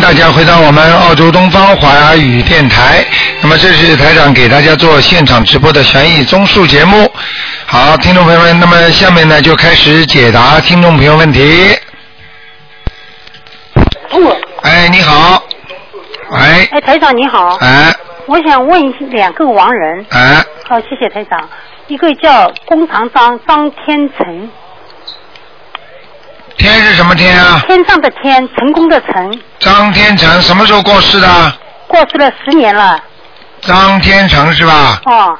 大家回到我们澳洲东方华语电台。那么这是台长给大家做现场直播的悬疑综述节目。好，听众朋友们，那么下面呢就开始解答听众朋友问题。哎，你好。喂。哎，台长你好。哎。我想问两个亡人。哎。好，谢谢台长。一个叫弓长张张天成。天是什么天啊？天上的天，成功的成。张天成什么时候过世的？过世了十年了。张天成是吧？哦。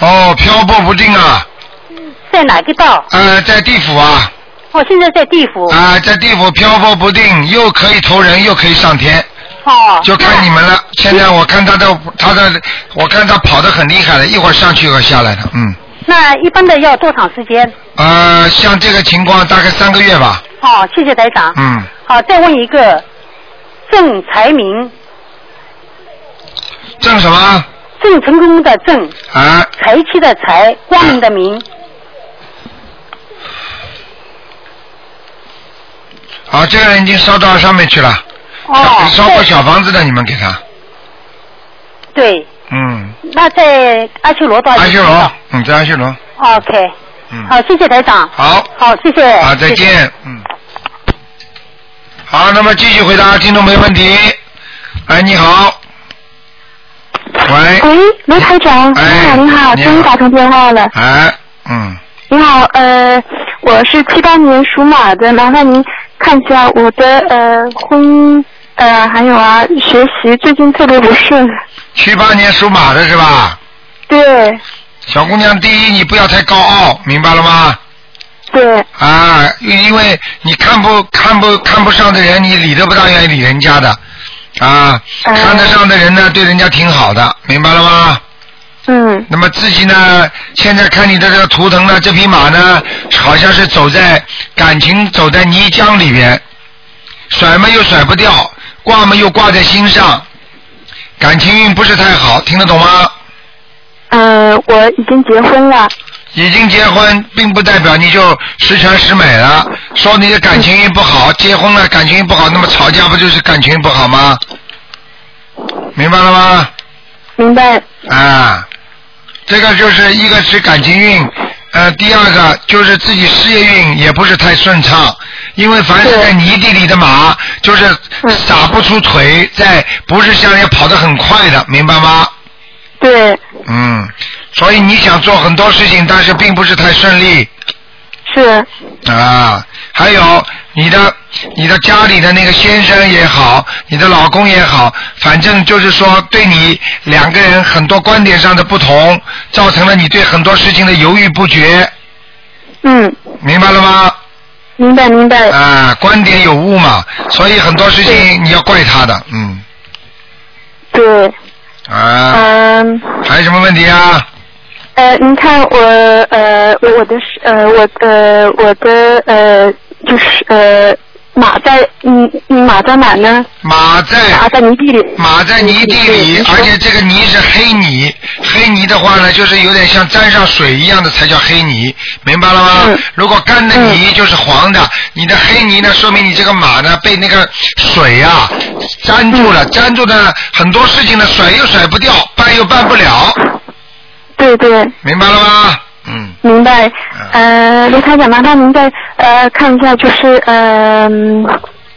哦，漂泊不定啊。在哪个道？呃，在地府啊。哦，现在在地府。啊，在地府漂泊不定，又可以投人，又可以上天。哦。就看你们了。现在我看他的，他的，我看他跑得很厉害的，一会儿上去，一会儿下来的，嗯。那一般的要多长时间？呃，像这个情况，大概三个月吧。好，谢谢台长。嗯。好，再问一个，郑才明。郑什么？郑成功的郑。啊。财气的财，光明的明。好，这个人已经烧到上面去了。哦。烧过小房子的，你们给他。对。嗯。那在阿修罗道。阿修罗，嗯，在阿修罗。OK。嗯。好，谢谢台长。好。好，谢谢。好，再见。嗯。好，那么继续回答听众没问题。哎，你好。喂。喂，卢台长，你好，你好，终于打通电话了。哎，嗯。你好，呃，我是七八年属马的，麻烦您看一下我的呃婚姻呃还有啊学习最近特别不顺。七八年属马的是吧？对。小姑娘，第一你不要太高傲，明白了吗？对。啊，因因为你看不看不看不上的人，你理都不大愿意理人家的，啊，看得上的人呢，对人家挺好的，明白了吗？嗯。那么自己呢？现在看你的这个图腾呢，这匹马呢，好像是走在感情走在泥浆里边，甩嘛又甩不掉，挂嘛又挂在心上，感情运不是太好，听得懂吗？呃，我已经结婚了。已经结婚，并不代表你就十全十美了。说你的感情运不好，结婚了感情运不好，那么吵架不就是感情运不好吗？明白了吗？明白。啊，这个就是一个是感情运，呃，第二个就是自己事业运也不是太顺畅，因为凡是在泥地里的马，就是撒不出腿，在不是像要跑得很快的，明白吗？对。嗯，所以你想做很多事情，但是并不是太顺利。是。啊，还有你的你的家里的那个先生也好，你的老公也好，反正就是说对你两个人很多观点上的不同，造成了你对很多事情的犹豫不决。嗯。明白了吗？明白明白。啊，观点有误嘛，所以很多事情你要怪他的，嗯。对。啊。嗯。还有什么问题啊？呃，您看我呃我的是呃我的我的呃就是呃马在嗯嗯马在哪呢？马在马在泥地里。马在泥地里，而且这个泥是黑泥，黑泥的话呢，就是有点像沾上水一样的才叫黑泥，明白了吗？如果干的泥就是黄的，你的黑泥呢，说明你这个马呢被那个水呀、粘住了，粘住的很多事情呢甩又甩不掉，办又办不了，对对。明白了吗？嗯。明白。呃，卢台长，麻烦您再呃看一下，就是呃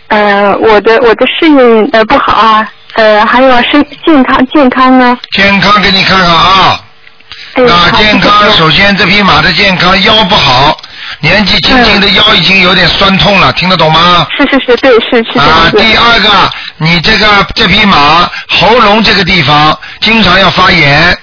呃我的我的事业呃不好啊，呃还有身健康健康呢。健康给你看看啊。那健康，首先这匹马的健康腰不好，年纪轻轻的腰已经有点酸痛了，听得懂吗？是是是，对是是。啊，第二个，你这个这匹马喉咙这个地方经常要发炎。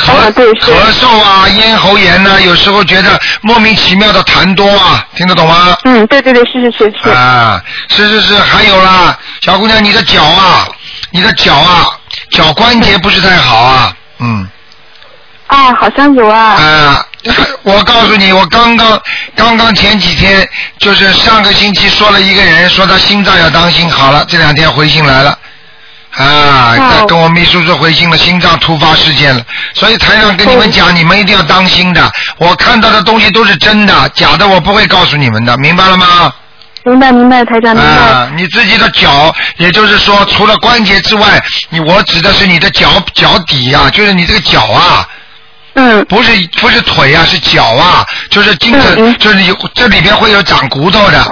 咳咳嗽啊，咽喉炎呐、有时候觉得莫名其妙的痰多啊，听得懂吗？嗯，对对对，是是是是。啊，是是是，还有啦，小姑娘，你的脚啊，你的脚啊，脚关节不是太好啊，嗯。啊，好像有啊。啊，我告诉你，我刚刚刚刚前几天，就是上个星期说了一个人说他心脏要当心，好了，这两天回信来了，啊，哦在跟我秘书说回信了，心脏突发事件了，所以台长跟你们讲，你们一定要当心的。我看到的东西都是真的，假的我不会告诉你们的，明白了吗？明白明白，台长明白。啊，你自己的脚，也就是说，除了关节之外，你我指的是你的脚脚底啊，就是你这个脚啊，嗯不是不是腿啊，是脚啊，就是经常、嗯嗯就是有这里边会有长骨头的，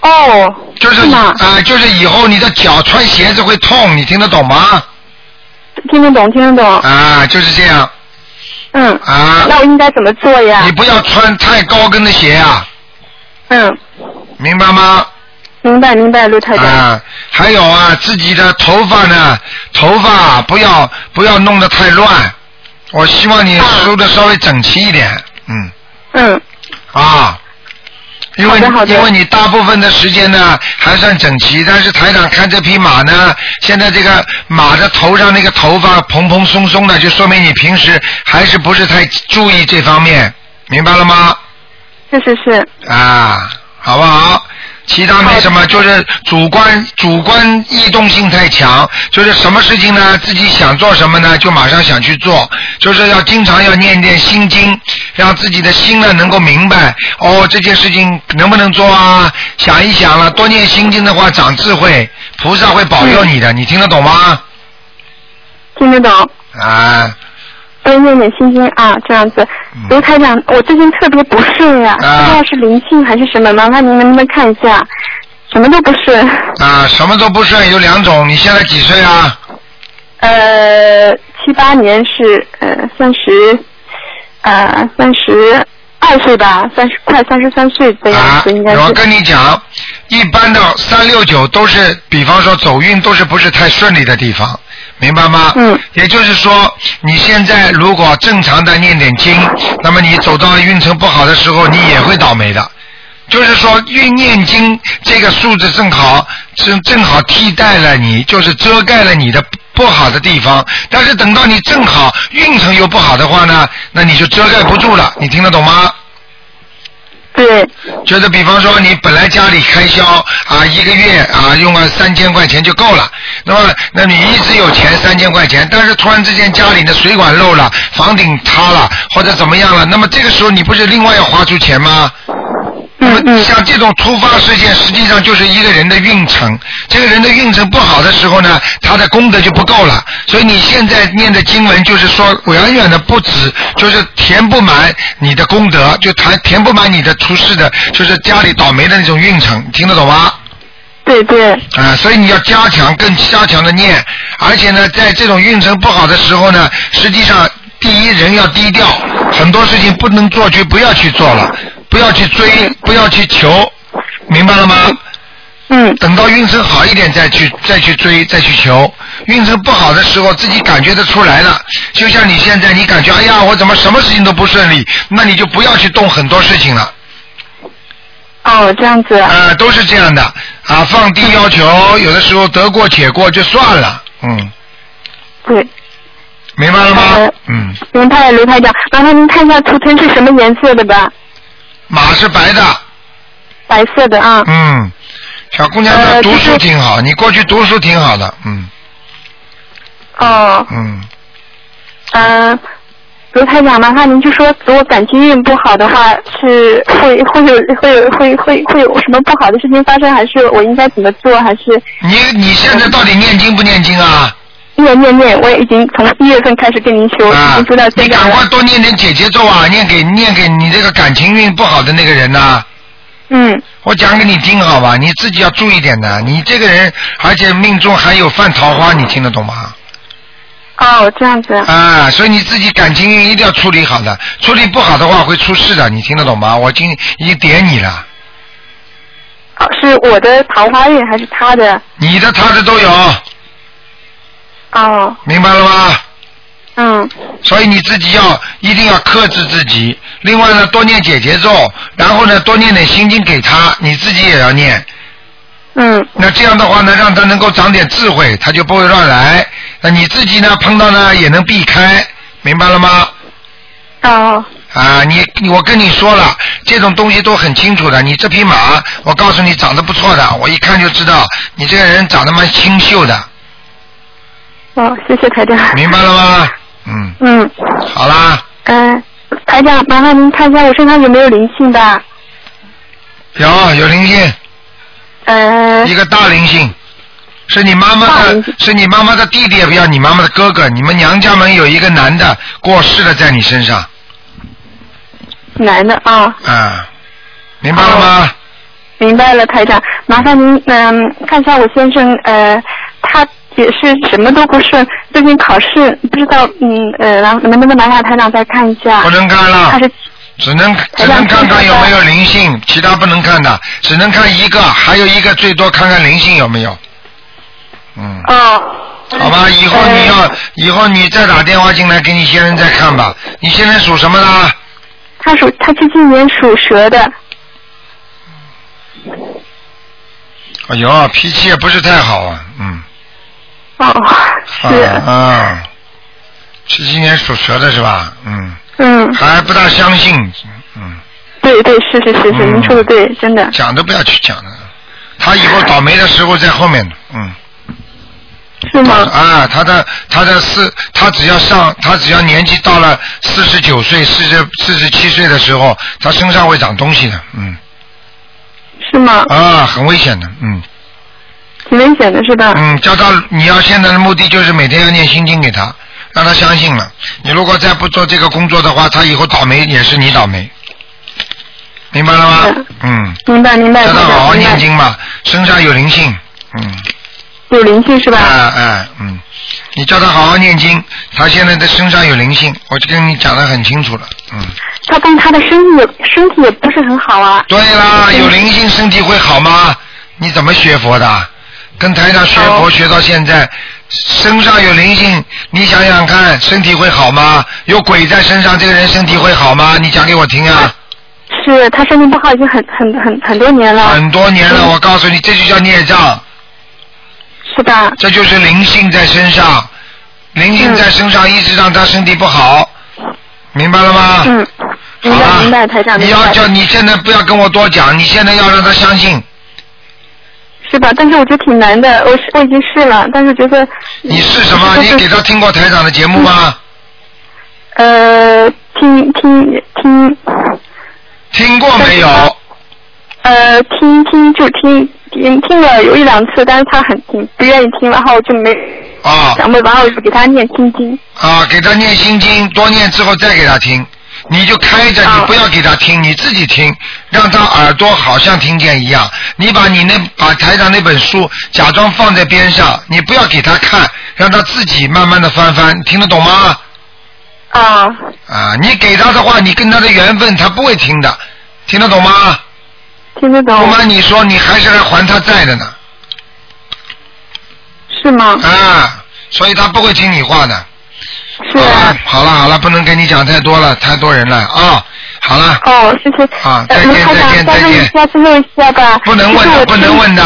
哦，就是吗？啊、就是以后你的脚穿鞋子会痛，你听得懂吗？听得懂听得懂。啊，就是这样嗯。啊，那我应该怎么做呀你？不要穿太高跟的鞋啊，嗯，明白吗？明白明白，陆太太。啊，还有啊，自己的头发呢，头发不要不要弄得太乱，我希望你梳的稍微整齐一点，嗯嗯啊。因为因为你大部分的时间呢还算整齐，但是台长看这匹马呢，现在这个马的头上那个头发蓬蓬松松的，就说明你平时还是不是太注意这方面，明白了吗？是是是。啊，好不好？其他没什么，就是主观主观异动性太强，就是什么事情呢，自己想做什么呢，就马上想去做，就是要经常要念念心经，让自己的心呢能够明白，哦，这件事情能不能做啊？想一想了，多念心经的话，长智慧，菩萨会保佑你的，你听得懂吗？听得懂。啊，多念点心经啊，这样子嗯。卢台长，我最近特别不顺呀、啊不知道是灵性还是什么，麻烦您能不能看一下？什么都不顺。啊，什么都不顺，有两种，你现在几岁啊？呃，七八年是呃三十，呃三十二岁吧，三十快三十三岁的样啊子，应该，是。我跟你讲，一般的三六九都是，比方说走运都是不是太顺利的地方，明白吗？嗯。也就是说，你现在如果正常的念点经，那么你走到运程不好的时候，你也会倒霉的。就是说，运念经这个数字正好正正好替代了你，就是遮盖了你的不好的地方。但是等到你正好运程又不好的话呢，那你就遮盖不住了。你听得懂吗？对，就是比方说，你本来家里开销啊，一个月啊用了三千块钱就够了，那么那你一直有钱三千块钱，但是突然之间家里的水管漏了，房顶塌了或者怎么样了，那么这个时候你不是另外要花出钱吗？像这种突发事件，实际上就是一个人的运程。这个人的运程不好的时候呢，他的功德就不够了。所以你现在念的经文，就是说远远的不止，就是填不满你的功德，就填填不满你的出事的，就是家里倒霉的那种运程，听得懂吗？对对，啊，所以你要加强，更加强的念，而且呢，在这种运程不好的时候呢，实际上第一人要低调，很多事情不能做就不要去做了，不要去追，不要去求，明白了吗？嗯等到运程好一点再去再去追再去求，运程不好的时候自己感觉得出来了。就像你现在你感觉哎呀我怎么什么事情都不顺利，那你就不要去动很多事情了。哦这样子，啊，都是这样的啊，放低要求，有的时候得过且过就算了，嗯，对，明白了吗呃？嗯，明白了，刘台长，麻烦您看一下图腾是什么颜色的吧？马是白的，白色的啊。嗯，小姑娘的读呃就是书挺好，你过去读书挺好的，嗯哦，嗯，嗯，卢台长，麻烦您就说，如果感情运不好的话，是会会有会有会会会有什么不好的事情发生，还是我应该怎么做？还是你你现在到底念经不念经啊？念念念？我已经从一月份开始跟您修，已啊经修到，你现在赶快。多念点姐姐咒啊，念给念给你这个感情运不好的那个人呐、嗯，我讲给你听好吧，你自己要注意点的。你这个人，而且命中还有犯桃花，你听得懂吗？哦，这样子。啊，所以你自己感情运一定要处理好的，处理不好的话会出事的，你听得懂吗？我已经已经点你了，哦，是我的桃花运还是他的？你的他的都有，哦，明白了吗？嗯，所以你自己要一定要克制自己。另外呢，多念姐姐咒，然后呢，多念点心经给他，你自己也要念。嗯，那这样的话呢，让他能够长点智慧，他就不会乱来。那你自己呢，碰到呢也能避开，明白了吗？哦，啊，你你我跟你说了，这种东西都很清楚的。你这匹马，我告诉你长得不错的，我一看就知道你这个人长得蛮清秀的，哦，谢谢台长。明白了吗？嗯，嗯，好啦，嗯、台长，麻烦您看一下我身上有没有灵性的？有有灵性，呃，一个大灵性，是你妈妈的是你妈妈的弟弟，也不要你妈妈的哥哥，你们娘家门有一个男的过世了，在你身上，男的啊，啊，明白了吗？明白了，台长，麻烦您嗯、看一下我先生，呃，他也是什么都不顺，最近考试不知道嗯呃，然后能不能麻烦台长再看一下不？能看了，他是只能只能看看有没有灵性，其他不能看的，只能看一个，还有一个最多看看灵性有没有。嗯，哦，好吧，以后你要以后你再打电话进来给你先生再看吧。你现在属什么的？他属他最近年属蛇的，哎呦，脾气也不是太好啊，嗯。哦，是，啊啊，七七年属蛇的是吧？嗯，嗯，还不大相信，嗯，对对是是是是，嗯您说的对，真的，讲都不要去讲了。他以后倒霉的时候在后面的，嗯。是吗？啊，他的他的四，他只要上，他只要年纪到了四十九岁、四十四十七岁的时候，他身上会长东西的，嗯，是吗？啊，很危险的，嗯挺危险的是吧？嗯，叫他你要现在的目的就是每天要念心经给他，让他相信了。你如果再不做这个工作的话，他以后倒霉也是你倒霉，明白了吗？嗯，明白明白，叫他好好念经吧，身上有灵性，嗯。有灵性是吧？哎哎，嗯，你叫他好好念经，他现在的身上有灵性，我就跟你讲的很清楚了，嗯。他但他的身体身体也不是很好啊。对啦，有灵性身体会好吗？你怎么学佛的？跟台上学佛哦学到现在，身上有灵性，你想想看，身体会好吗？有鬼在身上，这个人身体会好吗？你讲给我听啊！是他身体不好已经很很很很多年了，很多年了，嗯我告诉你，这就叫孽障，是吧？这就是灵性在身上，灵性在身上一直让他身体不好，明白了吗？嗯，明好了白明白，台长你要。叫你现在不要跟我多讲，你现在要让他相信，是吧？但是我觉得挺难的，我是我已经试了，但是觉得你试什么？你给他听过台长的节目吗？呃听听听听过没有？呃听听就听听听了有一两次，但是他很挺不愿意听，然后我就没啊然后我就给他念心经。啊，给他念心经，多念之后再给他听。你就开着，你啊不要给他听，你自己听，让他耳朵好像听见一样。你把你那把台上那本书假装放在边上，你不要给他看，让他自己慢慢的翻翻，听得懂吗？啊，啊，你给他的话，你跟他的缘分，他不会听的，听得懂吗？听得懂不瞒你说，你还是来还他债的呢，是吗？啊，所以他不会听你话的。是啊好了。好了，不能跟你讲太多了，太多人了啊。好了，哦，谢谢。啊再见再见，再见下，次问一下吧。不能问的，不能问的，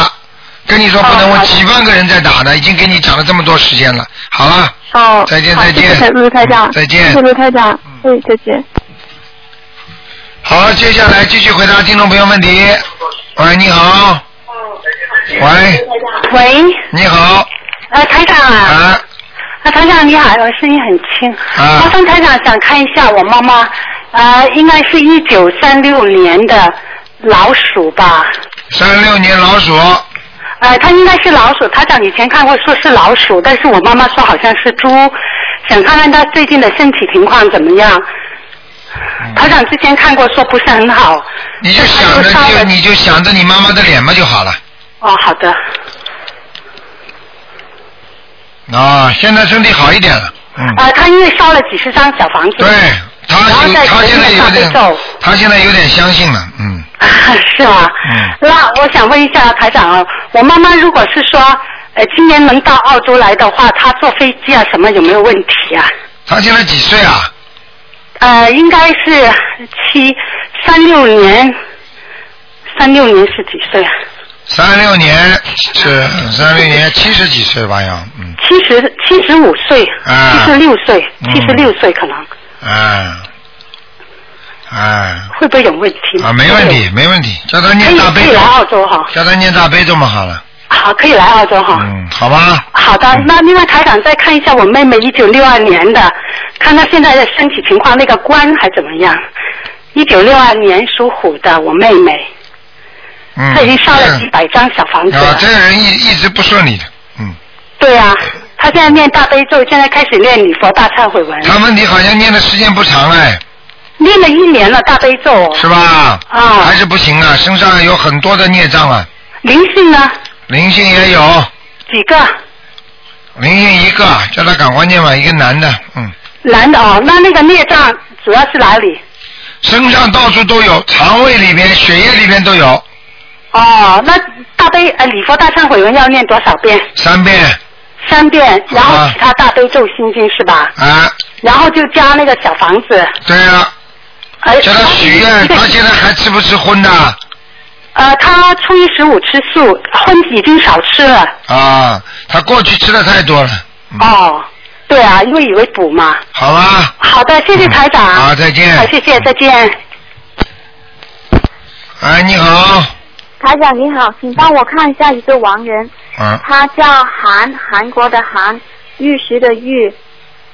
跟你说不能问，哦几万个人在打呢，已经跟你讲了这么多时间了。好了，哦，再见好再见谢谢卢台长，再见谢谢卢台长，对，再见。好，接下来继续回答听众朋友问题。喂，你好。喂，喂，你好，呃，台长啊，啊啊，台长你好，我声音很轻。啊麻烦台长想看一下我妈妈，呃，应该是一九三六年的老鼠吧？三六年老鼠，呃，她应该是老鼠。台长以前看过说是老鼠，但是我妈妈说好像是猪，想看看她最近的身体情况怎么样。台长之前看过说不是很好。你就想着就你就想着你妈妈的脸嘛就好了。哦，好的。啊，现在身体好一点了，嗯，呃，他因为烧了几十张小房子。对他他现在有点他现在有点相信了，嗯，是吗？嗯那我想问一下台长啊，我妈妈如果是说，呃，今年能到澳洲来的话，她坐飞机啊什么有没有问题啊？她现在几岁啊？呃，应该是七三六年，三六年是几岁啊？三六年是三六年七十几岁吧要，嗯，七十七十五岁，啊。七十六岁，嗯。七十六岁可能。哎，哎，会不会有问题？啊，没问题，没问题，叫他念大悲咒。可以来澳洲哈。叫他念大悲咒嘛好了，好，可以来澳洲哈。嗯，好吧。好的，那另外台长再看一下我妹妹一九六二年的，看她现在的身体情况，那个关还怎么样？一九六二年属虎的我妹妹，嗯。她已经烧了几百张小房子了。啊，这个人一一直不顺利的，嗯。对啊，他现在念大悲咒，现在开始念礼佛大忏悔文。他问题好像念的时间不长哎。念了一年了大悲咒。是吧？啊。还是不行啊，身上有很多的孽障啊。灵性呢？灵性也有。几个？灵性一个，叫他赶快念吧，一个男的，嗯。男的哦，那那个孽障主要是哪里？身上到处都有，肠胃里边、血液里边都有。哦，那大悲呃礼佛大忏悔文要念多少遍？三遍。三遍，然后其他大悲咒心经是吧？啊。然后就加那个小房子。对啊。哎。叫他许愿，他现在还吃不吃荤的？呃，他初一十五吃素，荤已经少吃了。啊，他过去吃的太多了。哦，对啊，因为以为补嘛。好啊。好的，谢谢台长。好，再见。好，谢谢，再见。哎，你好。台长你好，请帮我看一下一个亡人，嗯。他叫韩，韩国的韩，玉石的玉，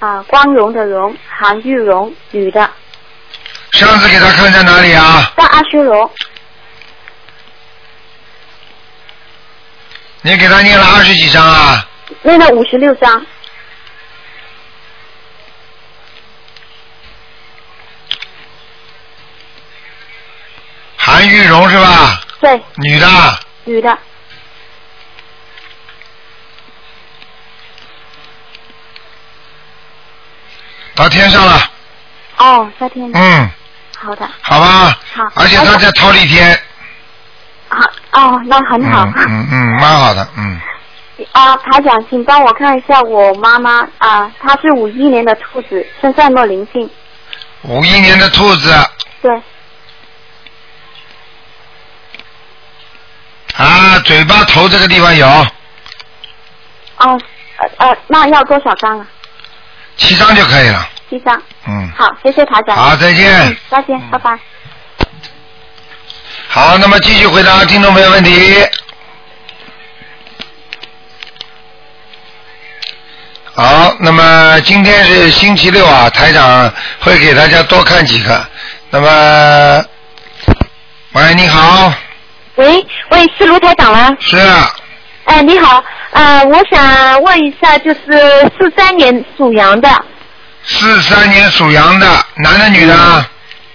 啊，光荣的荣，韩玉荣，女的。上次给他看在哪里啊？在阿修罗。你给他念了二十几张啊？念了五十六张。韩玉荣是吧？对。女的。女的。到天上了。哦，在天上。嗯。好的。好吧。好。而且他在桃李天。好哦，那很好。嗯嗯嗯，蛮好的，嗯。啊，台长，请帮我看一下我妈妈啊，她是五一年的兔子，身上有没有灵性？五一年的兔子。对。啊，嘴巴头这个地方有。哦，呃呃，那要多少张啊？七张就可以了。七张。嗯。好，谢谢台长。好，再见。嗯，再见，拜拜。好，那么继续回答听众朋友问题。好，那么今天是星期六啊，台长会给大家多看几个。那么，喂，你好。喂喂，是卢台长吗？是。啊哎，你好，呃，我想问一下，就是四三年属羊的。四三年属羊的，男的女的？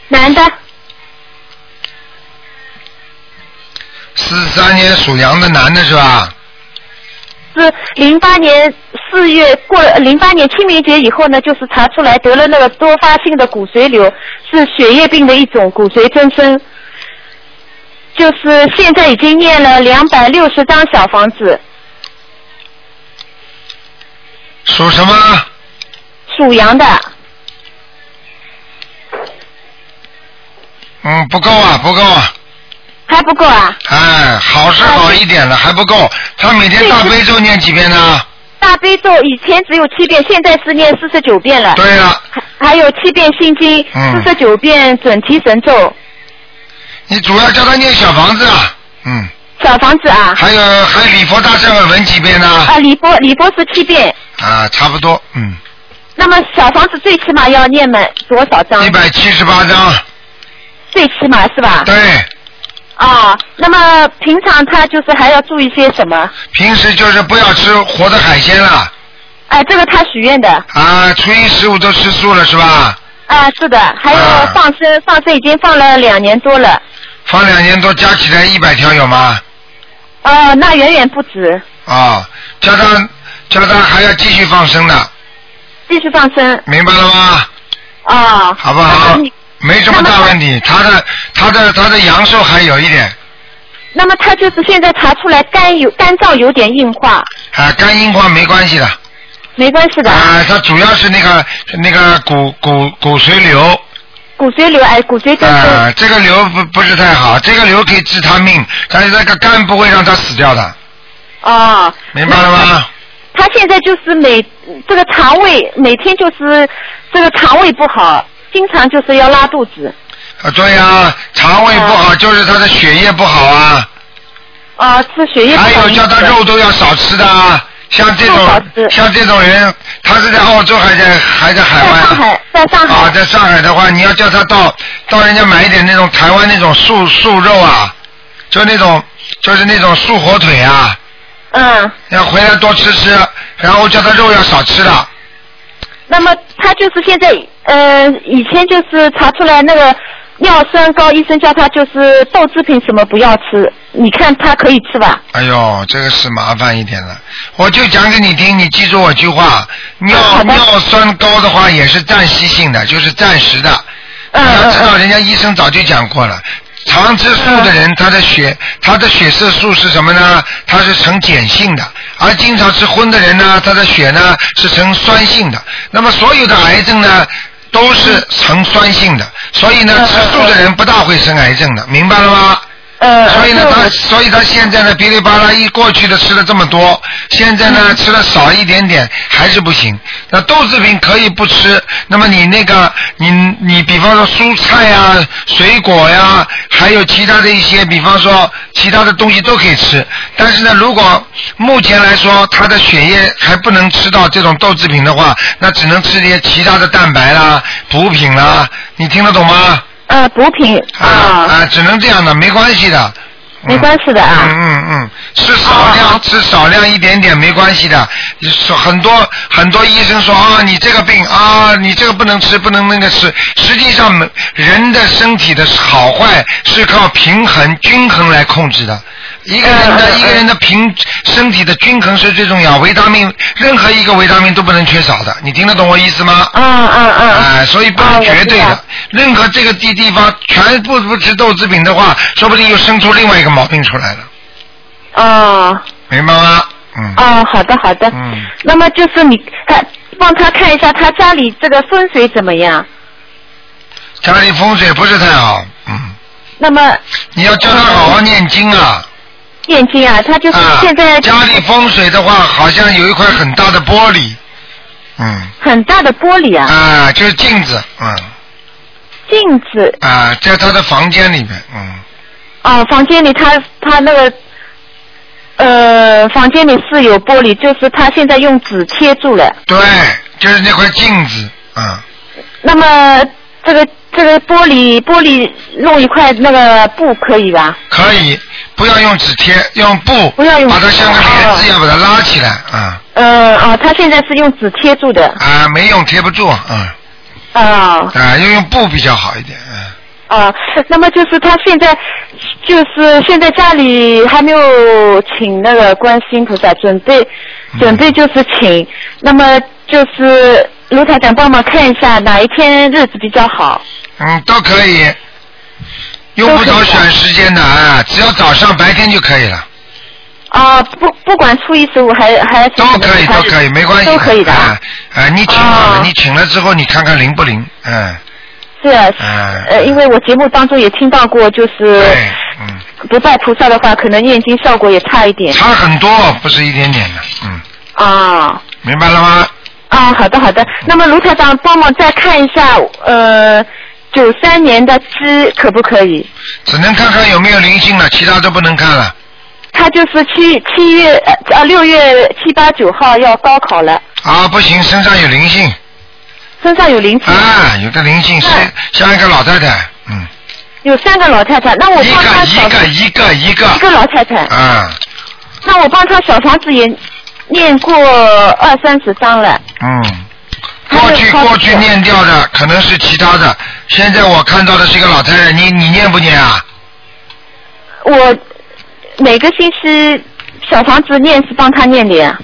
男的。四三年属羊的男的是吧？是零八年四月过零八年清明节以后呢，就是查出来得了那个多发性的骨髓瘤，是血液病的一种骨髓增生。就是现在已经念了两百六十张小房子。属什么？属羊的。嗯，不够啊，不够啊。还不够啊？哎，好是好一点了，还不够。他每天大悲咒念几遍呢？大悲咒以前只有七遍，现在是念四十九遍了。对了。还还有七遍心经，四十九遍准提神咒。你主要叫他念小房子啊，嗯。小房子啊。还有还有礼佛大忏悔文几遍呢？啊，礼佛礼佛是七遍。啊，差不多，嗯。那么小房子最起码要念满多少张？一百七十八张。最起码是吧？对。啊，那么平常他就是还要注意些什么？平时就是不要吃活的海鲜了。哎，这个他许愿的。啊，初一十五都吃素了是吧？啊，是的，还有放生，放生已经放了两年多了。放两年多，加起来一百条有吗？哦，那远远不止。啊，叫他叫他还要继续放生的。继续放生。明白了吗？啊。好不好？没什么大问题，他的他的他的阳寿还有一点。那么他就是现在查出来肝有肝脏有点硬化。啊，肝硬化没关系的。没关系的。啊，他主要是那个那个骨骨骨髓瘤。骨髓瘤哎，骨髓增生。啊，这个瘤不不是太好，这个瘤可以治他命，但是那个肝不会让他死掉的。哦。明白了吗？他现在就是每这个肠胃每天就是这个肠胃不好。经常就是要拉肚子。啊，对呀，肠胃不好就是他的血液不好啊。啊，吃血液不好还有叫他肉都要少吃的啊。像这种像这种人，他是在澳洲还在还在海外啊？在上海，在上海。啊，在上海的话，你要叫他到到人家买一点那种台湾那种素素肉啊，就那种就是那种素火腿啊，嗯，要回来多吃吃，然后叫他肉要少吃的。那么他就是现在，呃，以前就是查出来那个尿酸高，医生叫他就是豆制品什么不要吃，你看他可以吃吧？哎呦，这个是麻烦一点了。我就讲给你听，你记住我句话：尿尿酸高的话也是暂时性的，就是暂时的。嗯你要知道，人家医生早就讲过了。常吃素的人，他的血他的血色素是什么呢？它是呈碱性的，而经常吃荤的人呢，他的血呢是呈酸性的。那么所有的癌症呢，都是呈酸性的，所以呢，嗯吃素的人不大会生癌症的，明白了吗？呃，所以呢，他所以他现在呢，噼里啪啦一过去的吃了这么多，现在呢吃了少一点点还是不行。那豆制品可以不吃，那么你那个你你比方说蔬菜呀、水果呀，还有其他的一些，比方说其他的东西都可以吃。但是呢，如果目前来说他的血液还不能吃到这种豆制品的话，那只能吃些其他的蛋白啦、补品啦，你听得懂吗？呃补品啊啊，只能这样的，没关系的。没关系的啊。嗯嗯嗯，吃少量、哦吃少量一点点没关系的。说很多很多医生说啊，你这个病啊，你这个不能吃，不能那个吃。实际上，人的身体的好坏是靠平衡、均衡来控制的。一个人的、一个人的平身体的均衡是最重要，维他命任何一个维他命都不能缺少的。你听得懂我意思吗？嗯嗯嗯。哎，所以不能啊我绝对的。任何这个地地方全部不吃豆制品的话，说不定又生出另外一个毛病出来了，哦明白吗？嗯。哦，好的好的。嗯。那么就是你他帮他看一下他家里这个风水怎么样？家里风水不是太好，嗯，那么你要教他好好念经啊。念经啊，他就是啊现在家里风水的话，好像有一块很大的玻璃，嗯，很大的玻璃啊，啊，就是镜子，嗯，镜子。啊，在他的房间里面，嗯，哦，房间里他他那个呃房间里是有玻璃，就是他现在用纸贴住了。对，就是那块镜子，嗯，那么这个这个玻璃玻璃弄一块那个布可以吧？可以，不要用纸贴，用布，不要用把它像个帘子一样哦把它拉起来，啊、呃哦，他现在是用纸贴住的。啊，没用贴不住，嗯，啊啊，要用布比较好一点，嗯。啊，那么就是他现在就是现在家里还没有请那个观世音菩萨，准备嗯准备就是请，那么就是卢台长帮忙看一下哪一天日子比较好。嗯，都可以，用不着选时间的啊，只要早上白天就可以了，啊，不不管初一十五还还是都可以，都可以，没关系。都可以的啊啊。啊，你请好了，哦你请了之后，你看看灵不灵？嗯，是啊，嗯呃，因为我节目当中也听到过，就是对，嗯，不拜菩萨的话，可能念经效果也差一点。差很多，不是一点点的，嗯，啊明白了吗？啊，好的好的。那么卢台长帮忙再看一下，呃，九三年的鸡可不可以？只能看看有没有灵性了，其他都不能看了。他就是七七月呃啊六月七八九号要高考了，啊，不行，身上有灵性身上有灵性，啊，有个灵性是嗯像一个老太太，嗯，有三个老太太。那我一帮他个一个一个一个一个老太太，啊，那我帮他小房子也念过二三十张了。嗯，过去过去念掉的可能是其他的，现在我看到的是一个老太太，你你念不念啊？我每个星期小房子念是帮他念的呀。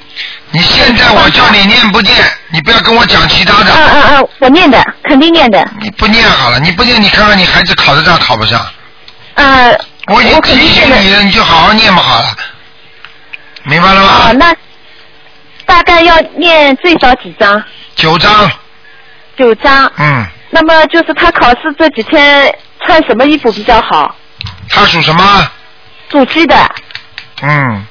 你现在我叫你念不念？你不要跟我讲其他嗯的，嗯嗯嗯，我念的，肯定念的。你不念好了，你不念，你看看你孩子考得上考不上？呃，我已经提。醒你了，你就好好念嘛好了，明白了啊，吗？那大概要念最少几张？九张，九张。嗯，那么就是他考试这几天穿什么衣服比较好？他属什么？属鸡的。嗯，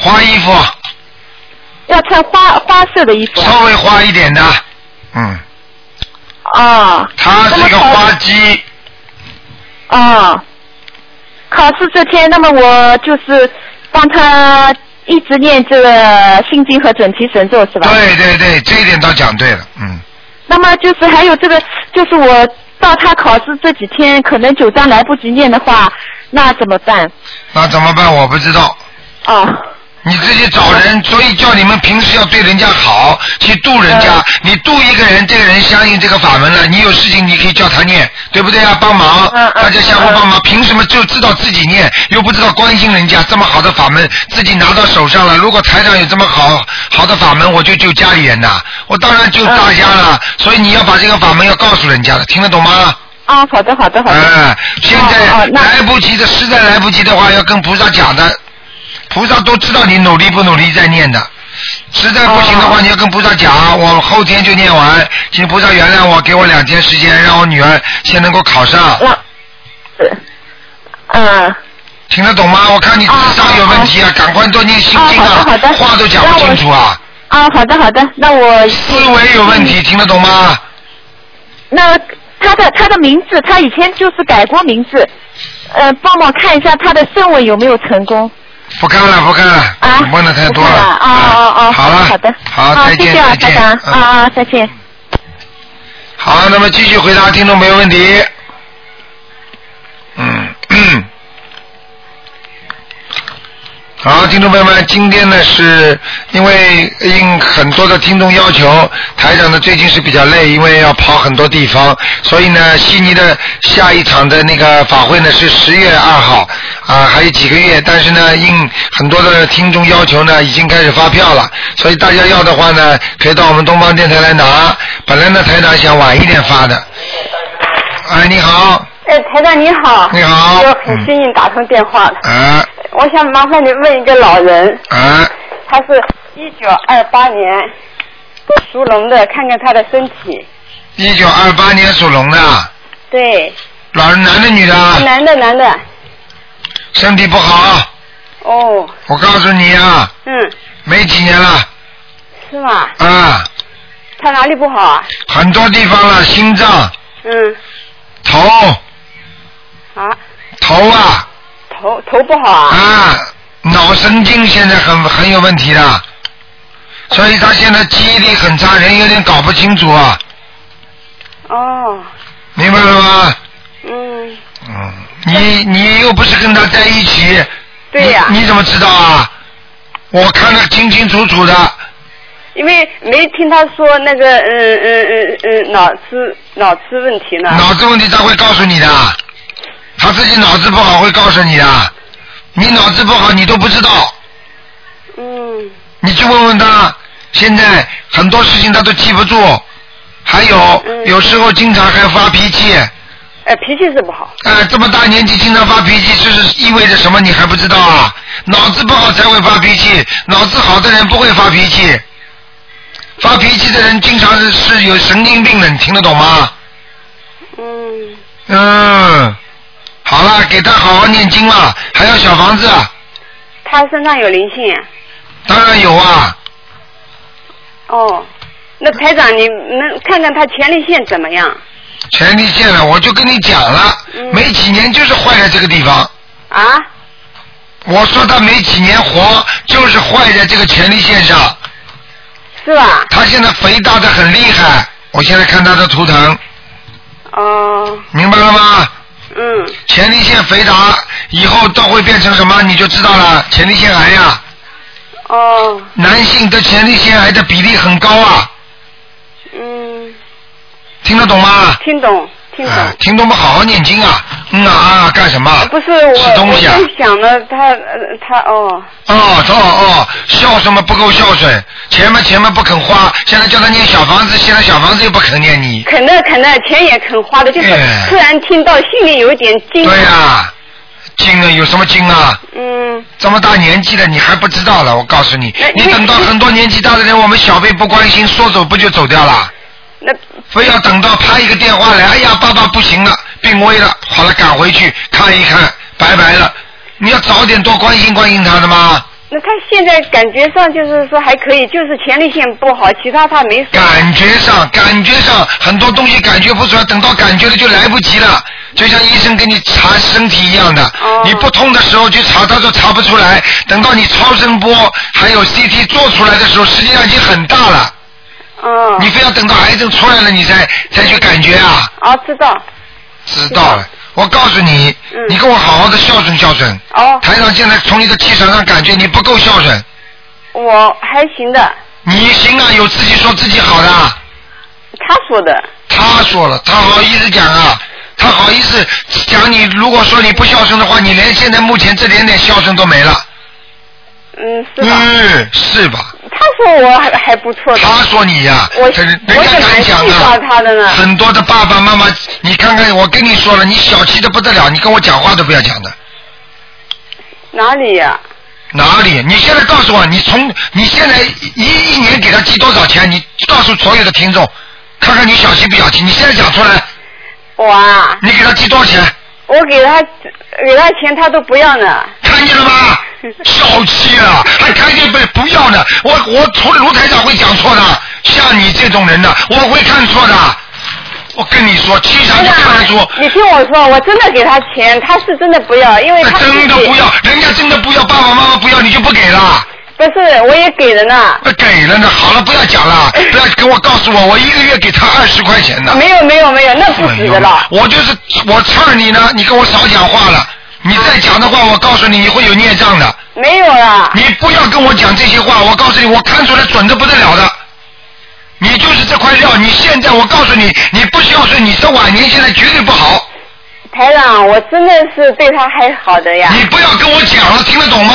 花衣服，要穿花花色的衣服。稍微花一点的，嗯，啊。他是一个花鸡，哦，考试这天，那么我就是帮他一直念这个心经和准提神咒，是吧？对对对，这一点倒讲对了，嗯。那么就是还有这个，就是我到他考试这几天，可能九章来不及念的话，那怎么办？那怎么办？我不知道。哦。你自己找人，所以叫你们平时要对人家好，去度人家。你度一个人，这个人相信这个法门了，你有事情你可以叫他念，对不对啊？帮忙，大家相互帮忙。凭什么就知道自己念，又不知道关心人家？这么好的法门，自己拿到手上了。如果台上有这么好好的法门，我就救家里人呐，我当然救大家了。所以你要把这个法门要告诉人家的，听得懂吗？啊，好的，好的，好的。哎，现在来不及的，实在来不及的话，要跟菩萨讲的。菩萨都知道你努力不努力在念的，实在不行的话，你要跟菩萨讲，我后天就念完，请菩萨原谅我，给我两天时间，让我女儿先能够考上。嗯。听得懂吗？我看你智商有问题啊，赶快多念心经啊，话都讲不清楚啊。啊，好的好的，那我。思维有问题，听得懂吗？那他的他的名字，他以前就是改过名字，呃，帮忙看一下他的声纹有没有成功。不看了，不看了，啊问的太多了。啊啊啊！好了，好的，好，再见，再见。啊啊，再见。好，那么继续回答听众朋友问题。嗯。好，听众朋友们，今天呢是因为应很多的听众要求，台长呢最近是比较累，因为要跑很多地方，所以呢悉尼的下一场的那个法会呢是十月二号，啊还有几个月，但是呢应很多的听众要求呢已经开始发票了，所以大家要的话呢可以到我们东方电台来拿，本来呢台长想晚一点发的。哎，你好。哎，台长你好。你好。我很幸运打通电话了。啊。我想麻烦你问一个老人，啊，他是一九二八年属龙的，看看他的身体。一九二八年属龙的。对。老人男的女的？男的男的。身体不好。哦。我告诉你啊。嗯。没几年了。是吗？啊。他哪里不好啊？很多地方了，心脏。嗯。头。啊。头啊。头头不好啊！啊，脑神经现在很很有问题的，所以他现在记忆力很差，人有点搞不清楚啊。哦。明白了吗？嗯。嗯，你你又不是跟他在一起。对呀。你怎么知道啊？我看得清清楚楚的。因为没听他说那个嗯嗯嗯嗯脑子脑子问题呢。脑子问题他会告诉你的。他自己脑子不好会告诉你的，你脑子不好你都不知道。嗯。你去问问他，现在很多事情他都记不住，还有有时候经常还发脾气。哎，脾气是不好。哎，这么大年纪经常发脾气，这是意味着什么？你还不知道啊？脑子不好才会发脾气，脑子好的人不会发脾气。发脾气的人经常是是有神经病的，你听得懂吗？嗯。嗯。好了，给他好好念经了，还要小房子。他身上有灵性。当然有啊。哦，那台长，你能看看他前列腺怎么样？前列腺了，我就跟你讲了，没几年就是坏在这个地方。啊？我说他没几年活，就是坏在这个前列腺上。是吧？他现在肥大的很厉害，我现在看他的图腾。哦。明白了吗？嗯，前列腺肥大以后都会变成什么？你就知道了，前列腺癌呀。哦。男性的前列腺癌的比例很高啊。嗯。听得懂吗？听懂。听懂不？好好念经啊！嗯啊啊，干什么？不是我，我在想呢，他他哦。哦哦哦，孝顺嘛不够孝顺，钱嘛钱嘛不肯花，现在叫他念小房子，现在小房子又不肯念你。肯的肯的，钱也肯花的，就是突然听到心里有点惊。对呀，惊啊！有什么惊啊？嗯。这么大年纪了，你还不知道了？我告诉你，你等到很多年纪大的人，我们小辈不关心，说走不就走掉了？那非要等到拍一个电话来，哎呀，爸爸不行了，病危了，好了，赶回去看一看，拜拜了。你要早点多关心关心他的吗？那他现在感觉上就是说还可以，就是前列腺不好，其他他没。感觉上，感觉上很多东西感觉不出来，等到感觉了就来不及了，就像医生给你查身体一样的，哦你不痛的时候去查，他说查不出来，等到你超声波还有 CT 做出来的时候，实际上已经很大了，嗯。你非要等到癌症出来了你才才去感觉啊？哦，知道。知道了，我告诉你，嗯你跟我好好的孝顺孝顺。哦，台长现在从你的气场上感觉你不够孝顺，我还行的，你行啊，有自己说自己好的。他说的。他说了，他好意思讲啊，他好意思讲你。如果说你不孝顺的话，你连现在目前这点点孝顺都没了。嗯，是吧？嗯，是吧？他说我还还不错的。他说你呀、我这人我家敢讲啊。他的呢。很多的爸爸妈妈，你看看，我跟你说了，你小气的不得了，你跟我讲话都不要讲的。哪里呀、哪里？你现在告诉我，你从你现在一一年给他寄多少钱？你告诉所有的听众，看看你小气不小气？你现在讲出来，我啊，你给他寄多少钱？我给他给他钱，他都不要呢。看见了吗？小气啊，还看见不不要呢？我我除了卢台长会讲错的，像你这种人呢，我会看错的。我跟你说，气场就看得出，你听我说，我真的给他钱，他是真的不要，因为他真的不要，人家真的不要，爸爸妈妈不要，你就不给了。不是，我也给了呢。那给了呢，好了，不要讲了，不要跟我告诉我，我一个月给他二十块钱呢。没有没有没有，那不止的了。我就是我劝你呢，你跟我少讲话了。你再讲的话，我告诉你，你会有孽障的。没有啦。你不要跟我讲这些话，我告诉你，我看出来准的不得了的。你就是这块料，你现在我告诉你，你不孝顺，你这晚年现在绝对不好。台长，我真的是对他还好的呀。你不要跟我讲了，听得懂吗？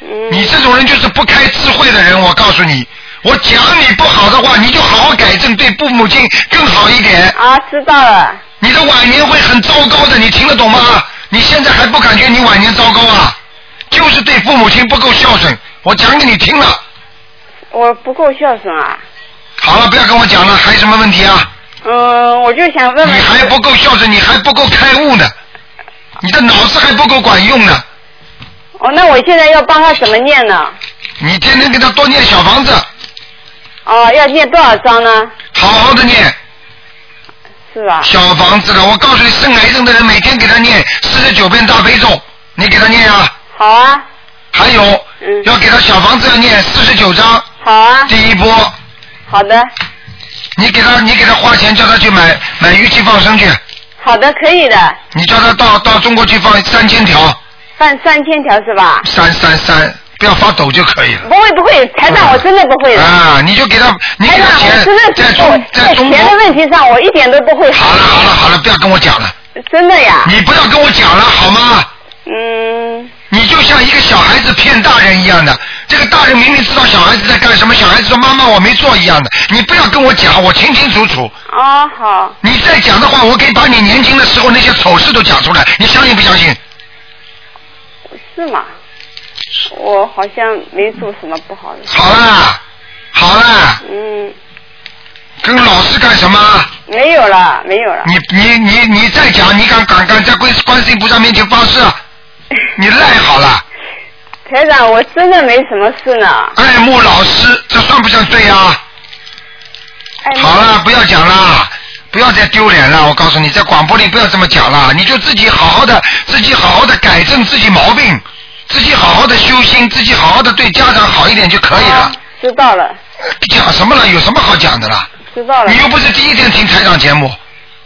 嗯。你这种人就是不开智慧的人，我告诉你，我讲你不好的话，你就好好改正，对父母亲更好一点。啊，知道了。你的晚年会很糟糕的，你听得懂吗？你现在还不感觉你晚年糟糕啊？就是对父母亲不够孝顺，我讲给你听了。我不够孝顺啊。好了，不要跟我讲了，还有什么问题啊？嗯，我就想问问。你还不够孝顺，你还不够开悟呢，你的脑子还不够管用呢。哦，那我现在要帮他怎么念呢？你天天给他多念小房子，哦，要念多少章呢？好好的念小房子的。我告诉你，生癌症的人每天给他念四十九遍大悲咒，你给他念啊。好啊。还有，嗯要给他小房子要念四十九章。好啊。第一波。好的，你给他，你给他花钱，叫他去买买玉器放生去。好的，可以的，你叫他到到中国去放三千条，放三千条是吧？三三三，不要发抖就可以了。不会不会，台长，我真的不会的。啊，你就给他，你给，他钱在中在中国钱。的问题上，我一点都不会。好了好了好了，不要跟我讲了。真的呀。你不要跟我讲了好吗？嗯。你就像一个小孩子骗大人一样的，这个大人明明知道小孩子在干什么，小孩子说妈妈我没做一样的，你不要跟我讲，我清清楚楚。啊、好。你再讲的话，我可以把你年轻的时候那些丑事都讲出来，你相信不相信？是吗？我好像没做什么不好的。好啦，好啦，嗯，跟老师干什么？没有了，没有了。你你你你再讲，你敢敢敢在观观世音菩萨面前发誓，你赖好了。台长，我真的没什么事呢。爱慕老师，这算不算罪啊？好了，不要讲了，不要再丢脸了。我告诉你，在广播里不要这么讲了，你就自己好好的，自己好好的改正自己毛病，自己好好的修心，自己好好的对家长好一点就可以了。知道了，讲什么了？有什么好讲的啦？知道了。你又不是第一天听台长节目，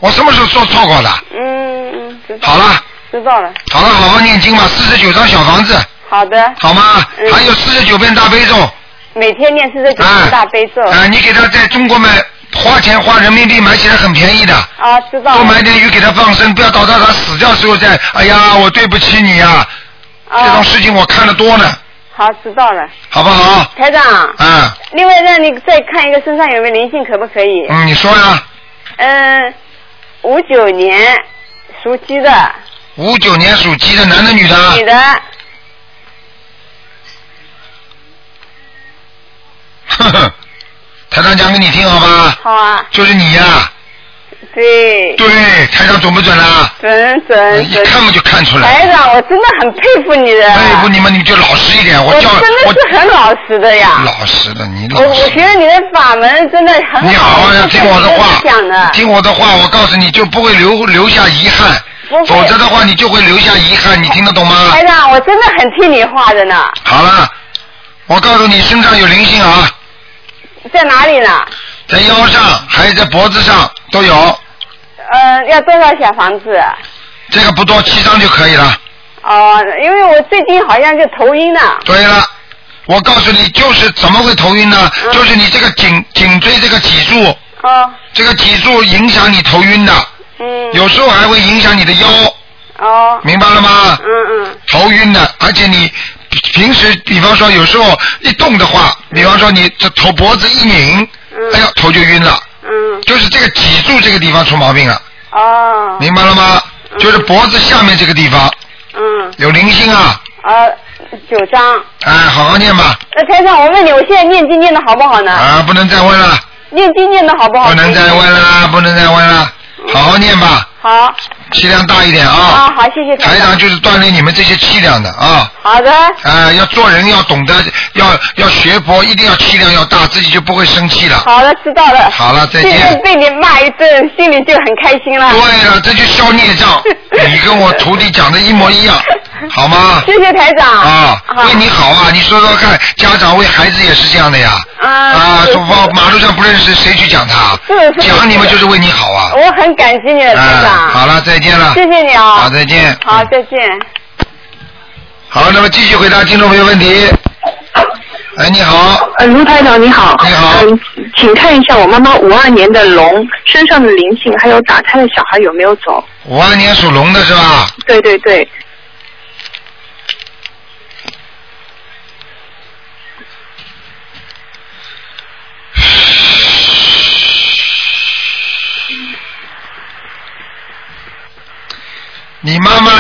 我什么时候说错过了？嗯嗯，知道。好了，知道了。好了，好好念经吧，四十九张小房子，好的。好吗？嗯还有四十九遍大悲咒。每天念四十九遍大悲咒。啊，你给他在中国买，花钱花人民币买起来很便宜的。啊，知道了。多买点鱼给他放生，不要等到他死掉时候再，哎呀，我对不起你呀、啊这种事情我看得多呢，好，知道了。好不好？台长。嗯另外，让你再看一个身上有没有灵性，可不可以？嗯，你说呀，嗯，五九年属鸡的。五九年属鸡的男的女的？女的。呵呵，台长讲给你听好吧？好啊。就是你呀、对，对，台长准不准啊？准准准。一看嘛就看出来。台长，我真的很佩服你的。佩服你们，你们就老实一点。我我叫我真的是很老实的呀。老实的，你我我老实。觉得你的法门真的很好你好好要听我的话讲的，，听我的话，我告诉你就不会留留下遗憾，否则的话你就会留下遗憾，你听得懂吗？台长，我真的很听你话的呢。好了，我告诉你身上有灵性啊，在哪里呢？在腰上还有在脖子上都有，呃，要多少小房子？这个不多，七张就可以了。哦、因为我最近好像就头晕了。对了，我告诉你，就是怎么会头晕呢？嗯就是你这个颈颈椎这个脊柱，哦，这个脊柱影响你头晕的，嗯。有时候还会影响你的腰，哦。明白了吗？嗯嗯。头晕的，而且你平时，比方说有时候一动的话，比方说你这头脖子一拧，哎呀，头就晕了，嗯。就是这个脊柱这个地方出毛病了，哦。明白了吗？就是脖子下面这个地方嗯。有灵性啊，啊，九张。哎，好好念吧，那先生，我问你，我现在念经念的好不好呢？啊，不能再问了，念经念的好不好？不能再问了，不能再问了，好好念吧，好。气量大一点啊。啊，好，谢谢台长。台长就是锻炼你们这些气量的啊。好的。啊、要做人要懂得，要要学佛，一定要气量要大，自己就不会生气了。好了，知道了。好了再见现在被你骂一顿，心里就很开心了。对了，这就消孽障。你跟我徒弟讲的一模一样，好吗？谢谢台长。啊，为你好啊！你说说看，家长为孩子也是这样的呀。啊啊，说马马路上不认识，谁去讲他？是是讲你们就是为你好啊。我很感激你的台啊，长。好了，再见了。谢谢你啊。好，再见。好，再见。好，那么继续回答听众朋友问题。哎，你好，呃，卢台长你好。你好嗯、请看一下我妈妈五二年的龙身上的灵性，还有打胎的小孩有没有走？五二年属龙的是吧？对对对，你妈妈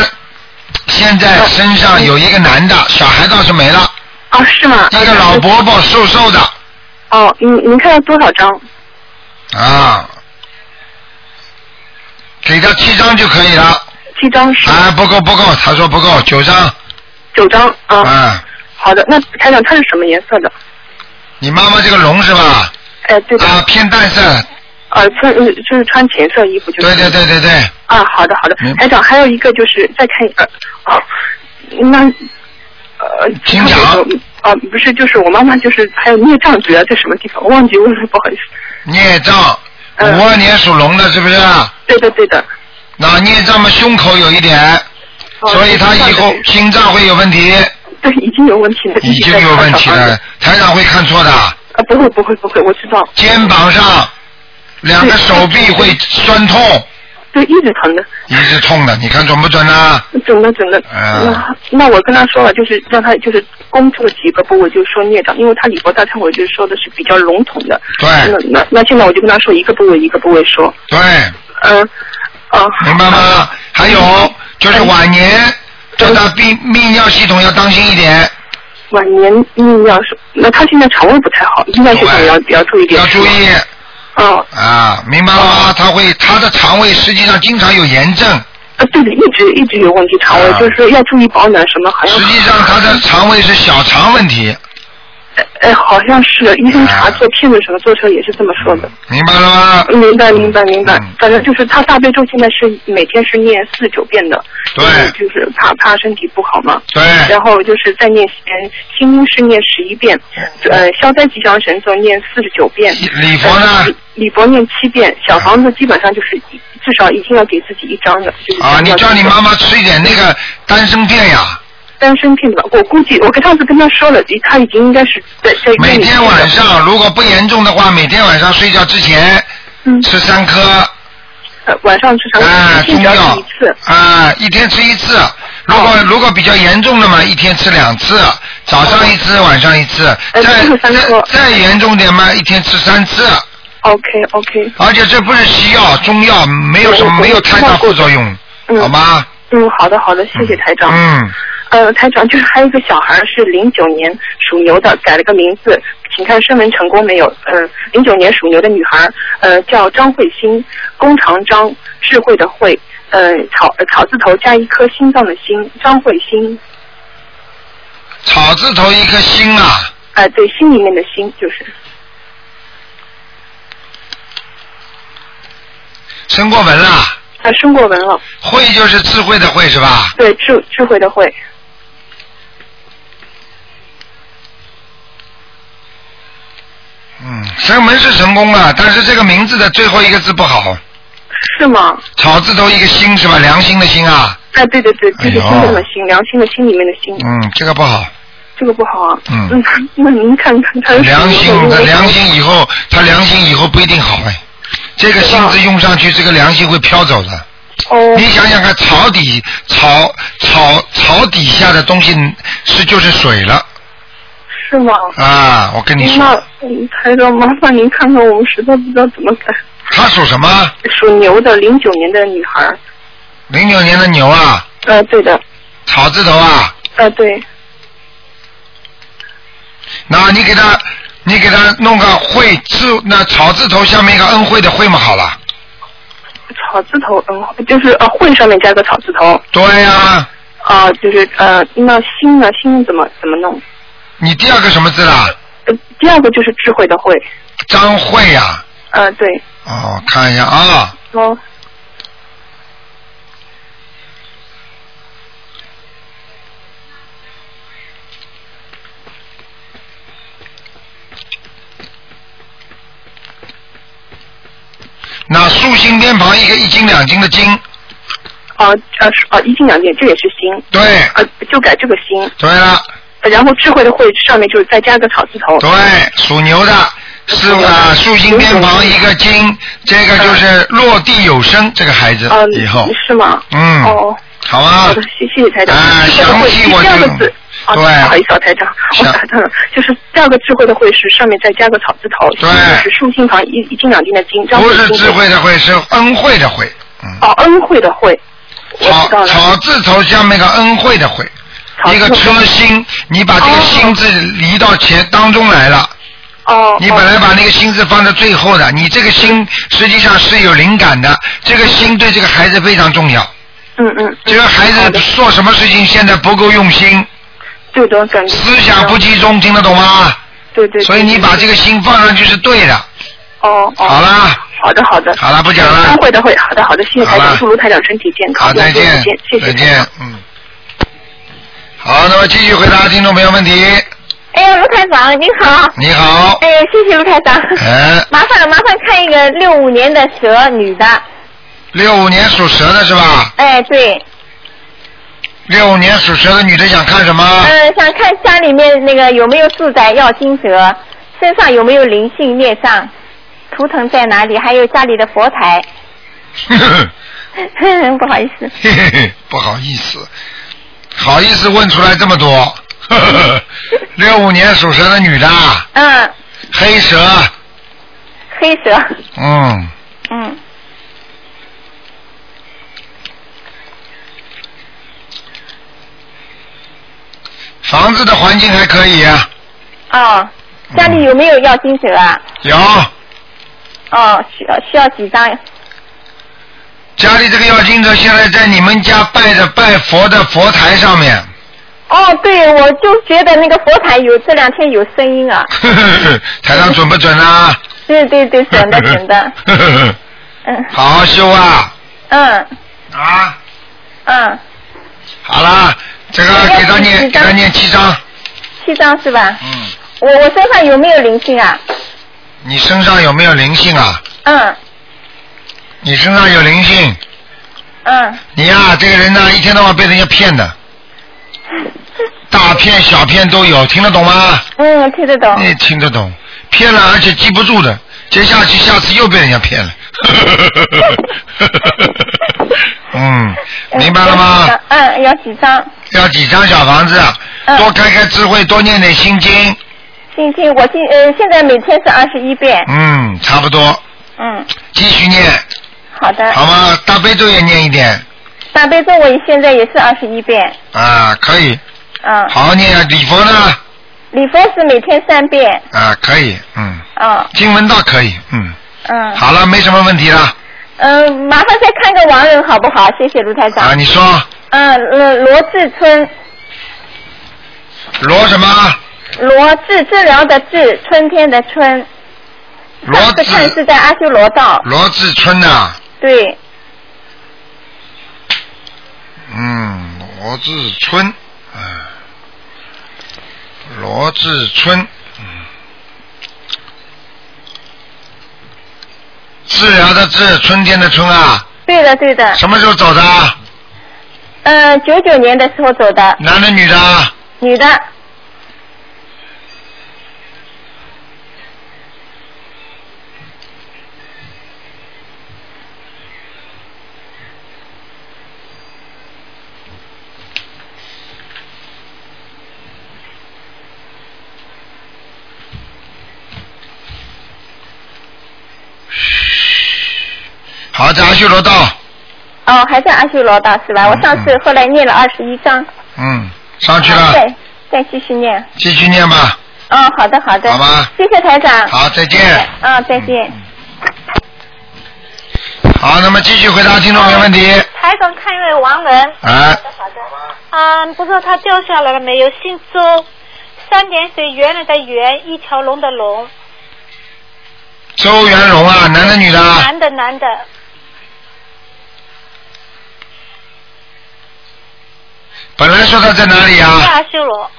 现在身上有一个男的，小孩倒是没了，哦是吗？一个老伯伯瘦瘦的哦，您您看到多少张？啊，给他七张就可以了。七张是啊，不够不够，他说不够，九张。九张啊。啊，好的，那台长它是什么颜色的？你妈妈这个龙是吧？哎，对的。啊，偏淡色。呃，穿呃就是穿浅色衣服就是。对对对对对。啊，好的好的，台长还有一个就是再看一个，哦，那呃，请讲啊，不是，就是我妈妈就是还有孽障主要在什么地方？我忘记问了，不好意思。孽障，嗯五二年属龙的，是不是？对的对的。那孽障嘛，胸口有一点，哦所以他以后心脏会有问题，对，已经有问题了。已经有问题了。台长会看错的，啊，不会不会不会，我知道。肩膀上两个手臂会酸痛，对，一直疼的，一直痛的，你看准不准啊？准的准的。啊那那我跟他说了，就是让他就是攻出了几个部位，就是说孽障，因为他礼佛大忏悔就是说的是比较笼统的。对那那那现在我就跟他说一个部位一个部位说。对，嗯，哦。明白吗？还有就是晚年，叫他泌泌尿系统要当心一点，晚年泌尿是，那他现在肠胃不太好，泌尿系统也要也要注意点。要注意哦，啊，明白了吗？他会他的肠胃实际上经常有炎症，呃，对的，一直一直有问题，肠胃、啊。就是说要注意保暖什么，还要实际上他的肠胃是小肠问题，呃好像是医生查做片子什么做出来也是这么说的。明白了吗？明白明白明白嗯，反正就是他大悲咒现在是每天是念四九遍的，对嗯就是怕怕身体不好嘛。对然后就是再念嗯心经是念十一遍，呃消灾吉祥神咒念四十九遍，礼佛呢呃礼礼佛念七遍，小房子基本上就是至少一定要给自己一张的。就是啊，你叫你妈妈吃一点那个丹参片呀，单身片的吧，我估计我跟上次跟他说了，他已经应该是在在每天晚上如果不严重的话，每天晚上睡觉之前嗯。吃三颗，呃晚上吃上啊，中药。一次，啊，一天吃一次。如果如果比较严重的嘛，一天吃两次，早上一次，晚上一次。呃再再再严重点嘛，一天吃三次。OK OK，而且这不是西药，中药没有什么没有太大副作用，嗯。好吗？嗯，好的好的，谢谢台长。嗯，呃，台长，就是还有一个小孩是零九年属牛的，改了个名字，请看声纹成功没有？呃，零九年属牛的女孩，呃，叫张慧欣，弓长张，智慧的慧，呃，草呃草字头加一颗心脏的心，张慧欣，草字头一颗心啊，哎、对，心里面的心就是，生过文了，啊，生过文了，慧就是智慧的慧是吧？对，智智慧的慧，嗯，生门是成功了，但是这个名字的最后一个字不好，是吗？草字头一个心是吧？良心的心啊，哎，对对对，就是心中的心，良心的心里面的心，嗯，这个不好。这个不好啊。嗯那您看看他良心的属牛因为良心以后，他良心以后不一定好哎。这个心字用上去，这个良心会飘走的。哦。你想想看，草底草草草底下的东西是就是水了是吗？啊！我跟你说，那嗯台长，麻烦您看看，我们实在不知道怎么改。他属什么？属牛的，零九年的女孩儿。零九年的牛啊，呃，对的。草字头啊，呃，对。那你给他你给他弄个会字，那草字头下面一个恩惠的惠嘛好了。草字头，嗯，就是呃，会上面加个草字头。对呀、啊、就是呃，那心呢？心怎么怎么弄？你第二个什么字啦？呃，第二个就是智慧的慧。张慧呀、呃，对。哦，看一下啊，哦。那竖心边旁一个一斤两斤的斤，啊呃是啊，一斤两斤，这也是心。对。呃，就改这个心。对了，呃然后智慧的慧上面就是再加个草字头。对，属牛的是啊，竖心边旁一个金，这个就是落地有声，这个孩子嗯，以后，是吗？嗯，哦，好啊好的，？谢谢台长。哎智慧的慧详细我就第二个字。啊，对不好意思啊，台长，我打断了，就是第二个智慧的慧是上面再加个草字头，是竖心旁一一斤两斤的斤，不是智慧的慧，是恩惠的惠，哦，恩惠的惠，我草知道了。草字头下面个恩惠的惠，一个车心，你把这个心字离到前当中来了。哦。你本来把那个心字放在最后的，你这个心实际上是有灵感的，这个心对这个孩子非常重要。嗯嗯。这个孩子做什么事情现在不够用心，对的，感觉。思想不集中，听得懂吗？对对。所以你把这个心放上去是对的。哦哦。好啦。好的好的。好了，不讲了。会的会，好的好的，谢谢台长，祝卢台长身体健康。好，再见再见，谢谢。再见，嗯。好，那么继续回答听众朋友问题。哎呀，卢台长您好。你好。哎，谢谢卢台长。哎，麻烦了，麻烦看一个六五年的蛇女的。六五年属蛇的是吧？哎，对。六五年属蛇的女的想看什么？嗯、想看家里面那个有没有住宅要金蛇，身上有没有灵性孽障，图腾在哪里，还有家里的佛台。不好意思。嘿嘿嘿，不好意思，好意思问出来这么多。六五年属蛇的女的，嗯，黑蛇，黑蛇。嗯，嗯。房子的环境还可以啊，哦，家里有没有要金蛇啊？有哦，需要需要几张？家里这个要金者现在在你们家拜的拜佛的佛台上面，哦，对，我就觉得那个佛台有这两天有声音啊。台上准不准啊？对对对，准的准的。嗯好好修啊！嗯啊，嗯，好啦，这个给他念，给他念七张。七张是吧？嗯。我我身上有没有灵性啊？你身上有没有灵性啊？嗯你身上有灵性，嗯，你呀、这个人呢，一天到晚被人家骗的，大骗小骗都有，听得懂吗？嗯，听得懂。你听得懂，骗了而且记不住的，接下去下次又被人家骗了。嗯，明白了吗？嗯，要几张？要几张小房子？嗯多开开智慧，多念点心经。心经，我今呃现在每天是二十一遍。嗯，差不多，嗯，继续念，好的。好吗？大悲咒也念一点。大悲咒我现在也是二十一遍，啊，可以，嗯，好好念啊。礼佛呢？礼佛是每天三遍，啊，可以，嗯，嗯经文倒可以，嗯，嗯。好了，没什么问题了。嗯，麻烦再看个亡人好不好？谢谢卢台长。啊，你说嗯，罗罗志春，罗什么？罗治治疗的治，春天的春。罗上次看是在阿修罗道。罗志春呐、对，嗯，罗志春，啊，罗志春，嗯，治疗的治，春天的春啊，对的，对的。什么时候走的？嗯，九九年的时候走的，男的女的？女的。好，在阿修罗道，哦，还在阿修罗道是吧？我上次后来念了二十一章，嗯，上去啊了，再再继续念。继续念吧。哦，好的好的。好吧。谢谢台长。好，再见。啊，再见。好，那么继续回答听众没问题。台长看一位亡人，哎，嗯，不知道他掉下来了没有？姓周，三点水圆了的圆，一条龙的龙，周元龙啊，男的女的？男的男的，本来说他在哪里在啊？阿修罗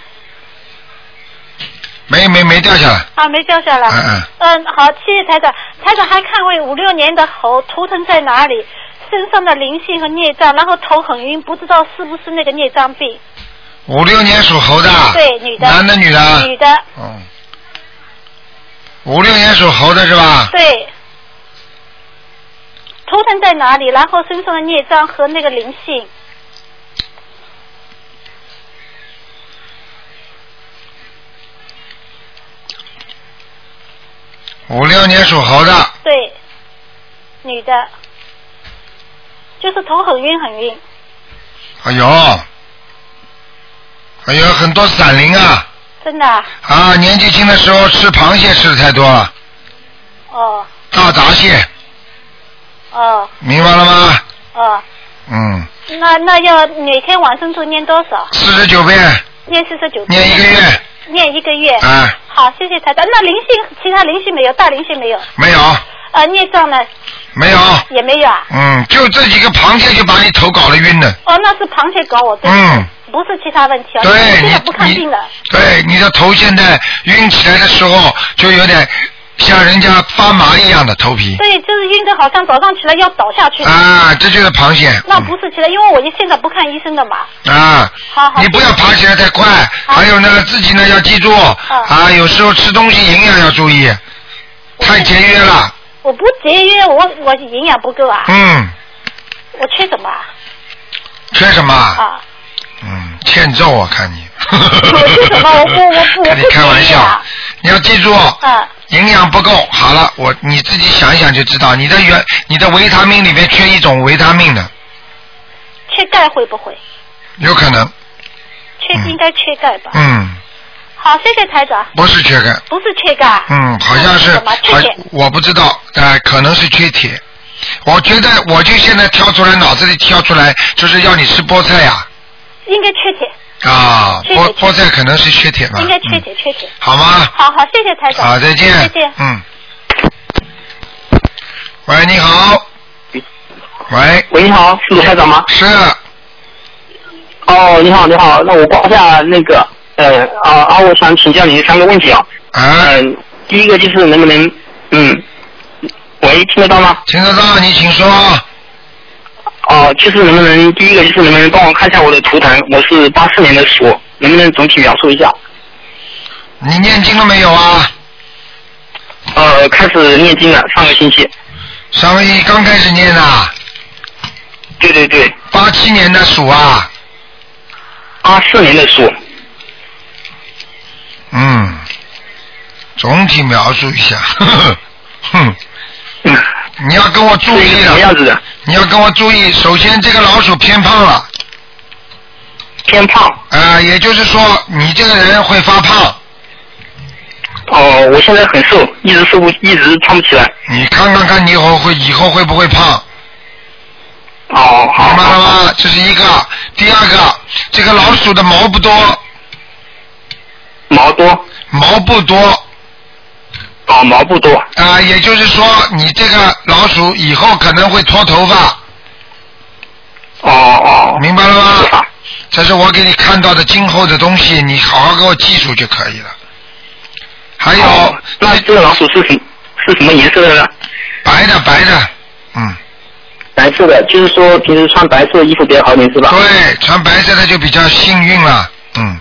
没没没掉下来。啊，没掉下来。嗯嗯嗯，好，谢谢台长。台长还看位五六年的猴图腾在哪里？身上的灵性和孽障，然后头很晕，不知道是不是那个孽障病。五六年属猴的。对，女的。男的女的？女的。嗯。五六年属猴的是吧？对。头疼在哪里？然后身上的孽障和那个灵性。五六年属猴的，对，女的，就是头很晕很晕。哎呦，哎呦，很多散灵啊！真的啊？啊，年纪轻的时候吃螃蟹吃的太多了，哦大闸蟹，哦明白了吗？哦，嗯，那那要每天晚上都念多少？四十九遍，念四十九遍。念一个月。念一个月。嗯。好，谢谢台长。那灵性，其他灵性没有，大灵性没有。没有，呃，孽障呢？没有，也没有啊。嗯，就这几个螃蟹就把你头搞了晕了。哦，那是螃蟹搞我，对。嗯。不是其他问题啊。对现在不看病了。对，你的头现在晕起来的时候，就有点像人家发麻一样的头皮。对，就是晕的，好像早上起来要倒下去。啊，这就是螃蟹。那不是起来，因为我现在不看医生的嘛。啊，好好。你不要爬起来太快，还有呢，自己呢要记住啊，有时候吃东西营养要注意，太节约了。我不节约，我我营养不够啊。嗯，我缺什么啊？缺什么？啊，嗯，欠揍我看你。我缺什么？我不我不 跟你开玩笑你要记住，啊，营养不够。好了，我你自己想一想就知道，你的原你的维他命里面缺一种维他命的，缺钙会不会？有可能。缺应该缺钙吧？嗯，好，谢谢台长。不是缺钙。不是缺钙。嗯，好像是，我不知道，呃，可能是缺铁。我觉得，我就现在挑出来，脑子里挑出来，就是要你吃菠菜呀、应该缺铁，啊，菠菠菜可能是缺铁吧应，该缺铁，缺铁。好吗？好好，谢谢台长。好，再见。再见。嗯。喂，你好。喂。喂，你好，是卢台长吗？是。哦，你好，你好，那我报一下那个，呃，啊啊，我想请教你三个问题啊。嗯、第一个就是能不能，嗯，喂，听得到吗？听得到，你请说。哦，就是能不能第一个就是能不能帮我看一下我的图腾？我是八四年的鼠，能不能总体描述一下？你念经了没有啊？呃，开始念经了，上个星期。上个星期刚开始念的。对对对。八七年的鼠啊。八四年的鼠。嗯，总体描述一下，哼，你要跟我注意什么样子的？你要跟我注意，首先这个老鼠偏胖了。偏胖。呃，也就是说你这个人会发胖。哦，我现在很瘦，一直瘦不，一直胖不起来。你看看看，你以后会以后会不会胖？哦，好。明白了吗？这是一个，第二个，这个老鼠的毛不多。毛多。毛不多。哦，毛不多。啊，也就是说，你这个老鼠以后可能会脱头发。哦哦。明白了吗？这是我给你看到的今后的东西，你好好给我记住就可以了。还有，那这个老鼠是什是什么颜色的呢？白的，白的，嗯。白色的，就是说平时穿白色的衣服比较好一点，是吧？对，穿白色的就比较幸运了，嗯。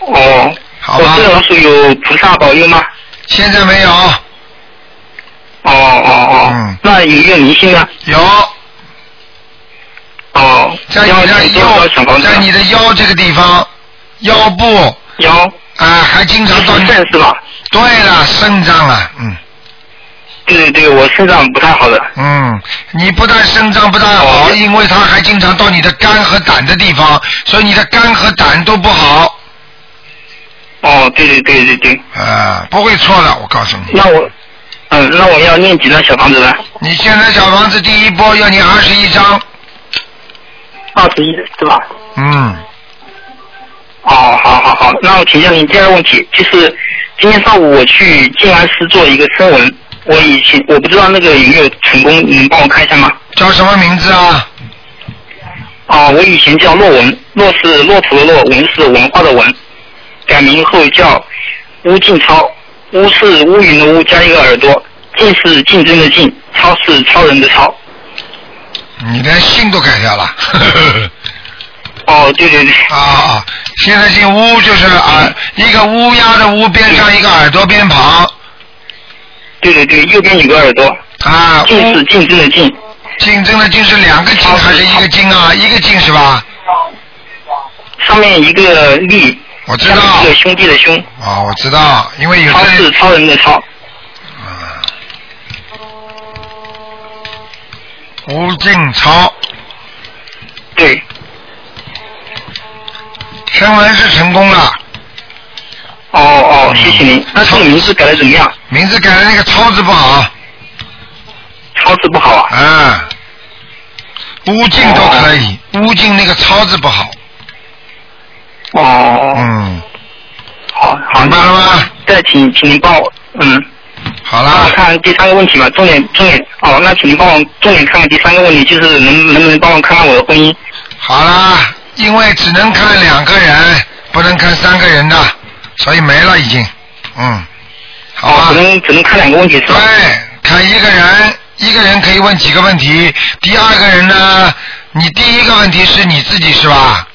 哦。好吧。这个老鼠有菩萨保佑吗？现在没有。哦哦哦。嗯。那有没有灵性呢？有。哦。在你的腰，在你的腰这个地方，腰部。腰。啊，还经常到肾是吧？对了，肾脏啊，嗯。对对对，我肾脏不太好的。嗯，你不但肾脏不太好，因为它还经常到你的肝和胆的地方，所以你的肝和胆都不好。哦，对对对对对。啊，不会错的，我告诉你。那我，嗯，那我要念几张小房子呢？你现在小房子第一波要念二十一张。二十一是吧？嗯。哦，好好好，那我请教您第二个问题，就是今天上午我去静安寺做一个声纹，我以前我不知道那个有没有成功，你能帮我看一下吗？叫什么名字啊？哦，我以前叫洛文，洛是骆驼的骆，文是文化的文，改名后叫乌静超，乌是乌云的乌加一个耳朵，静是竞争的竞，超是超人的超。你连姓都改掉了。哦，对对对。啊啊！现在姓乌就是啊，一个乌鸦的乌边上一个耳朵边旁。对对对，右边有个耳朵。啊。竞是竞争的竞。竞争的竞是两个竞还是一个竞啊？一个竞是吧？上面一个利。我知道。一个兄弟的兄。哦，我知道，因为有超是超人的超。啊吴静超。对。声纹是成功了。哦哦，谢谢您。那这个名字改的怎么样？名字改的那个“超”字不好。超字不好啊。嗯。乌静都可以，乌静那个“超”字不好。哦。嗯。好，好。明白了吗？再请，请您帮我，嗯。好了。我看第三个问题吧，重点重点哦，那请您帮我重点看看第三个问题，就是能能不能帮我看看我的婚姻？好啦，因为只能看两个人，不能看三个人的，所以没了已经，嗯，好吧。只能只能看两个问题是吧？对，看一个人，一个人可以问几个问题。第二个人呢，你第一个问题是你自己是吧？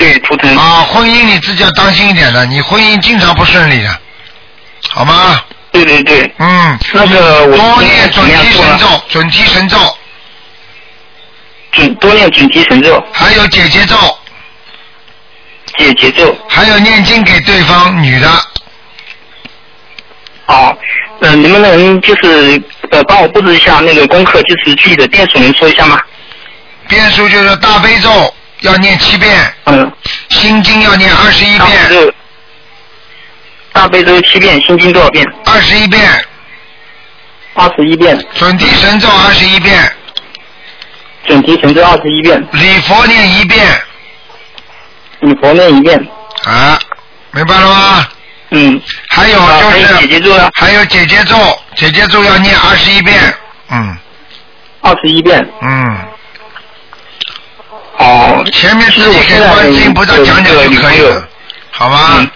对，图腾。啊，婚姻你自己要当心一点的，你婚姻经常不顺利的，好吗？对对对。嗯。那个我多念准提神咒，准提神咒。准多念准提神咒。还有姐姐咒。解结咒。还有念经给对方女的。好，嗯，能不能就是呃帮我布置一下那个功课，就是具体的变数能说一下吗？变数就是大悲咒要念七遍。嗯。心经要念二十一遍。大悲咒七遍，心经多少遍？二十一遍。二十一遍。准提神咒二十一遍。准提神咒二十一遍。礼佛念一遍。礼佛念一遍。啊，明白了吗？嗯。还有就是姐姐咒呢？还有姐姐咒，姐姐咒要念二十一遍。嗯。二十一遍。嗯。哦。前面自己给观世音菩萨讲讲就可以了，好吗？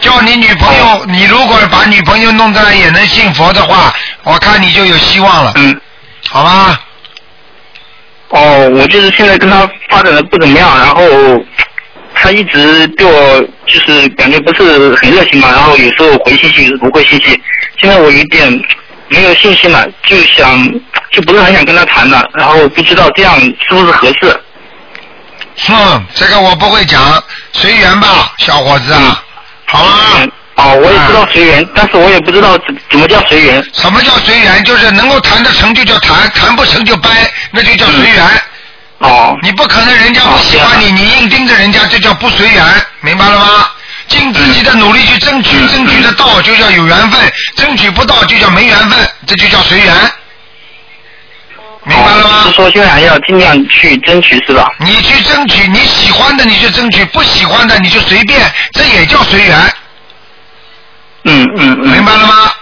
叫你女朋友，你如果把女朋友弄在也能信佛的话，我看你就有希望了。嗯。好吧。哦，我就是现在跟他发展的不怎么样，然后他一直对我就是感觉不是很热情嘛，然后有时候回信息，有时候不回信息。现在我有点没有信心了，就想就不是很想跟他谈了，然后不知道这样是不是合适。哼，这个我不会讲，随缘吧，小伙子啊，好吗？哦，我也知道随缘，但是我也不知道怎怎么叫随缘。什么叫随缘？就是能够谈得成就叫谈，谈不成就掰，那就叫随缘。哦。你不可能人家不喜欢你，你硬盯着人家，这叫不随缘，明白了吗？尽自己的努力去争取，争取得到就叫有缘分，争取不到就叫没缘分，这就叫随缘。明白了吗？是说现在要尽量去争取是吧？你去争取你喜欢的你就争取，不喜欢的你就随便，这也叫随缘。嗯嗯嗯。明白了吗？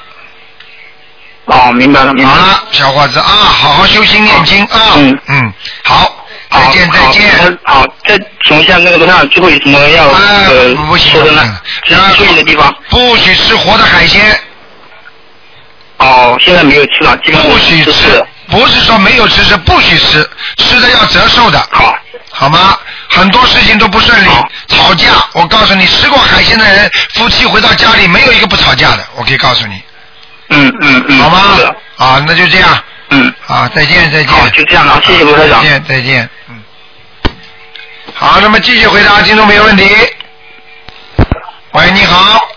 哦，明白了，明白好了，小伙子啊，好好修心念经啊。嗯嗯，好，再见再见。好，再请问一下那个罗长最后有什么要呃说的呢？注意的地方。不许吃活的海鲜。哦，现在没有吃了，基本上不许吃，不是说没有吃，是不许吃，吃的要折寿的。好，好吗？很多事情都不顺利，吵架。我告诉你，吃过海鲜的人，夫妻回到家里没有一个不吵架的。我可以告诉你。嗯嗯嗯。好吗？啊，那就这样。嗯。啊，再见再见。好，就这样了，谢谢罗台长。再见再见。嗯。好，那么继续回答听众朋友问题。喂，你好。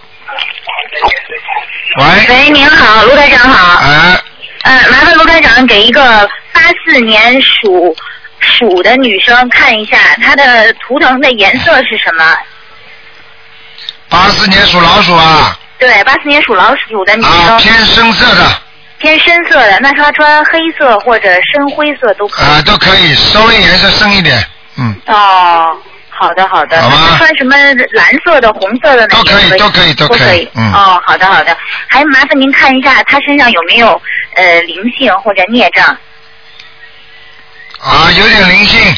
喂。喂，您好，卢台长好。哎。呃，麻烦卢台长给一个八四年属鼠的女生看一下，她的图腾的颜色是什么？八四年属老鼠啊。对，八四年属老鼠的女生。啊，偏深色的。偏深色的，那她穿黑色或者深灰色都可以。啊，都可以，稍微颜色深一点，嗯。哦，好的好的。好穿什么蓝色的、红色的那都可以都可以都都可以嗯哦，好的好的。还麻烦您看一下他身上有没有呃灵性或者孽障？啊，有点灵性，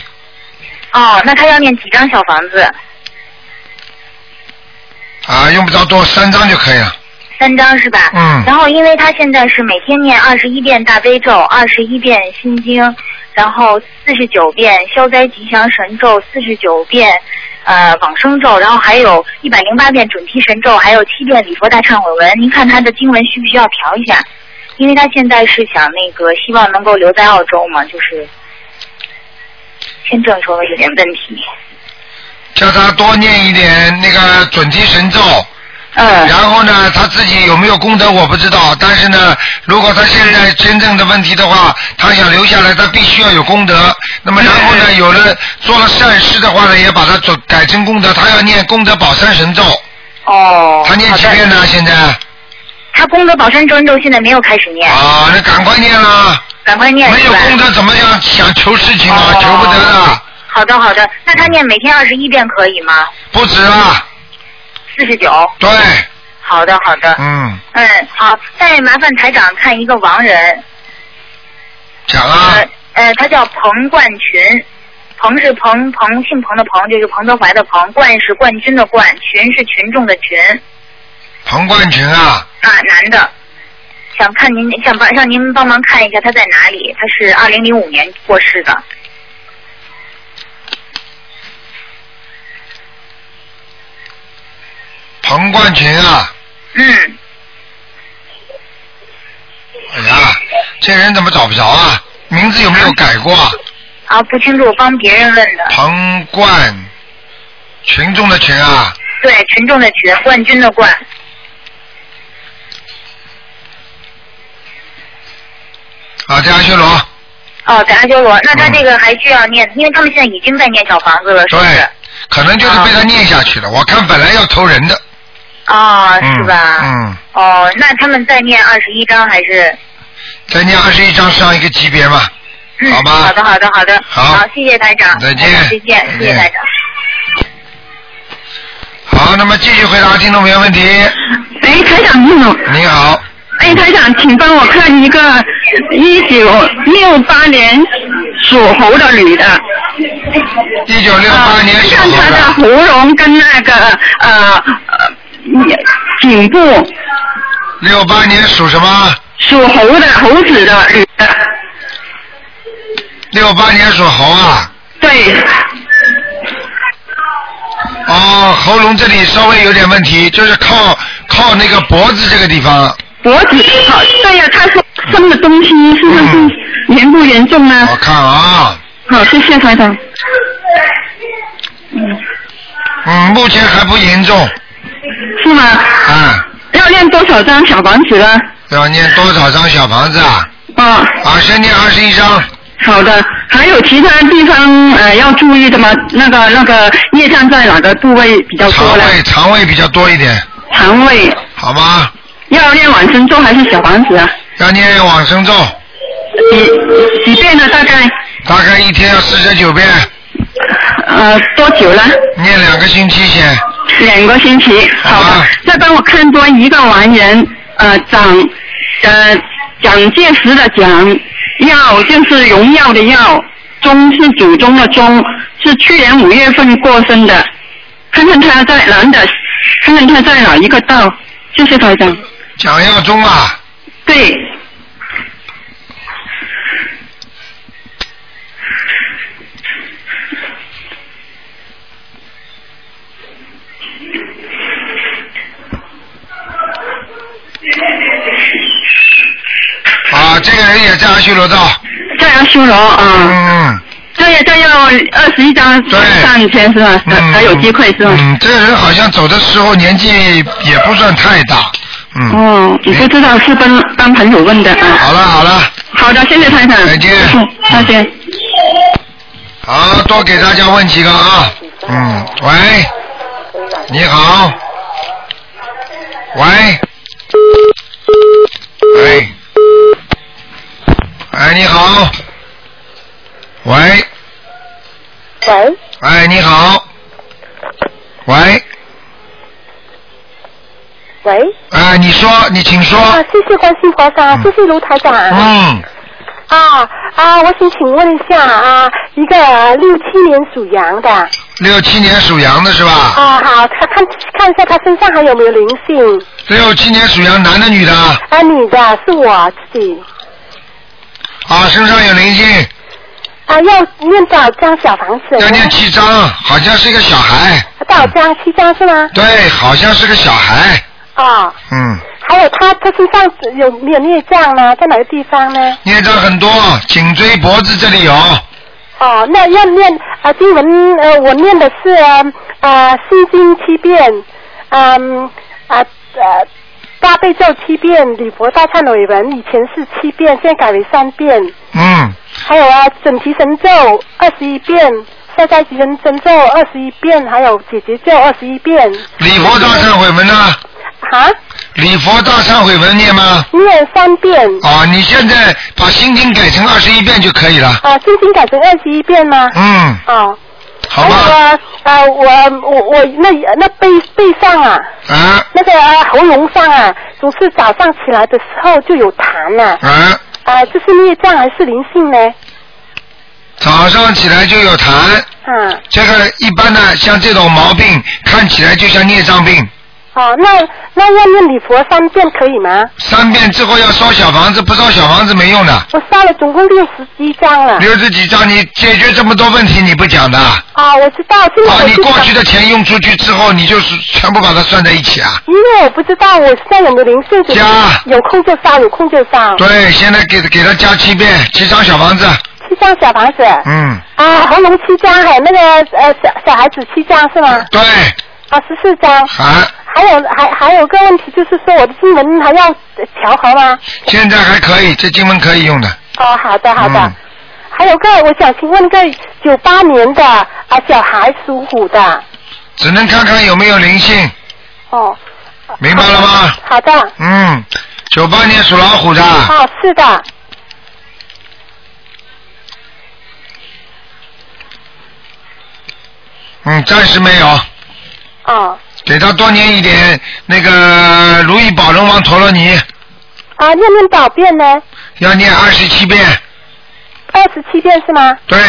哦，那他要念几张小房子？啊，用不着多，三张就可以了。三张是吧？嗯然后，因为他现在是每天念二十一遍大悲咒，二十一遍心经，然后四十九遍消灾吉祥神咒，四十九遍呃往生咒，然后还有一百零八遍准提神咒，还有七遍礼佛大忏悔文。您看他的经文需不需要调一下？因为他现在是想那个希望能够留在澳洲嘛，就是签证稍微有点问题。叫他多念一点那个准提神咒。嗯。然后呢，他自己有没有功德我不知道，但是呢，如果他现在真正的问题的话，他想留下来，他必须要有功德。那么然后呢，有了做了善事的话呢，也把它做改成功德，他要念功德宝山神咒。哦。他念几遍呢？现在？他功德宝山咒咒现在没有开始念。啊，那赶快念啦！赶快念。没有功德怎么样想求事情啊？哦求不得的，好的好的，那他念每天二十一遍可以吗？不止啊。四十九。对。好的好的。嗯，嗯，好，再麻烦台长看一个亡人，讲啊。呃呃，他叫彭冠群，彭是彭彭姓彭的彭，就是彭德怀的彭，冠是冠军的冠，群是群众的群，彭冠群啊，啊，男的。想看您，想帮让您帮忙看一下他在哪里？他是二零零五年过世的。彭冠群啊。嗯。哎呀，这人怎么找不着啊？名字有没有改过啊？啊，不清楚，我帮别人问的。彭冠，群众的群啊，对，群众的群，冠军的冠。啊，在阿修罗。哦，在阿修罗，那他这个还需要念，因为他们现在已经在念小房子了，是不是？对，可能就是被他念下去了。我看本来要投人的，哦，是吧？嗯，哦，那他们再念二十一章还是？再念二十一章上一个级别嘛，嗯，好吧？好的，好的，好的。好谢谢台长。再见再见，谢谢台长。好，那么继续回答听众朋友问题。哎，台长你好。你好。哎，台长，请帮我看一个一九六八年属猴的女的。一九六八年属看她的喉咙跟那个呃呃颈部。六八年属什么？属猴的，猴子的女的。六八年属猴啊。对。哦，喉咙这里稍微有点问题，就是靠靠那个脖子这个地方。脖子好，对呀、他说生的东西是不是严不严重呢？我看啊。好，谢谢台长。嗯，目前还不严重。是吗？啊。要念多少张小房子呢？要念多少张小房子啊？啊。啊，先念二十一张。好的，还有其他地方呃要注意的吗？那个那个业障在哪个部位比较多呢？肠胃肠胃比较多一点，肠胃好吗？要念往生咒还是小房子啊？要念往生咒，几几遍呢？大概大概一天要四十九遍，呃多久了？念两个星期先。两个星期，好的。再帮我看多一个完人，呃，蒋呃蒋介石的蒋，耀就是荣耀的耀，宗是祖宗的宗，是去年五月份过生的。看看他在男的，看看他在哪一个道？谢谢台长。蒋耀宗啊。对。啊，这个人也在阿修罗道。在阿修罗啊。嗯。这也这要二十一张上签是吧？嗯还有机会是吧？嗯，这个人好像走的时候年纪也不算太大。嗯。哦，你不知道是帮帮朋友问的啊。好了好了。好的，谢谢太太。再见。再见。好多给大家问几个啊。嗯，喂。你好。喂。喂。哎，你好。喂。喂。哎，你好。喂。喂。哎，你说，你请说。啊，谢谢关心华长，谢谢卢台长。嗯。啊啊，我想请问一下啊，一个六七年属羊的。六七年属羊的是吧？啊，好，他看看一下他身上还有没有灵性。六七年属羊，男的女的？啊，女的，是我自己。啊，身上有灵性。啊，要念多少张小房子？要念七张，好像是一个小孩。多少张？七张是吗？对，好像是个小孩。啊。嗯。还有他他身上有没有孽障呢？在哪个地方呢？孽障很多，颈椎、脖子这里有。哦，那要念啊经文呃，我念的是啊心经七遍，嗯啊呃大悲咒七遍，礼佛大忏悔文以前是七遍，现在改为三遍。嗯。还有啊准提神咒二十一遍，消灾吉神神咒二十一遍，还有姐姐咒二十一遍。礼佛大忏悔文呢？啊？礼佛大忏悔文念吗？念三遍。啊，你现在把心经改成二十一遍就可以了。啊，心经改成二十一遍吗？嗯。哦。好吧。还有啊，啊，我我我那那背背上啊，啊，那个喉咙上啊，总是早上起来的时候就有痰呐。啊。啊，这是孽障还是灵性呢？早上起来就有痰。嗯。这个一般的，像这种毛病，看起来就像孽障病。哦，那那要念礼佛三遍可以吗？三遍之后要烧小房子，不烧小房子没用的。我烧了总共六十几张了。六十几张，你解决这么多问题，你不讲的。啊，我知道，现在啊，你过去的钱用出去之后，你就是全部把它算在一起啊。因为我不知道我现在有没有灵性，所以有空就烧，有空就烧。对，现在给给他加七遍，七张小房子。七张小房子。嗯。啊，喉咙七张，还有那个呃小小孩子七张是吗？对。啊，十四张。啊。还有还还有个问题，就是说我的经文还要调和吗？现在还可以，这经文可以用的。哦，好的好的。嗯还有个，我想请问个九八年的啊小孩属虎的。只能看看有没有灵性，哦。明白了吗？好的。嗯，九八年属老虎的，哦，是的。嗯，暂时没有。哦。给他多念一点那个如意宝龙王陀罗尼，啊，念念多少遍呢？要念二十七遍。二十七遍是吗？对，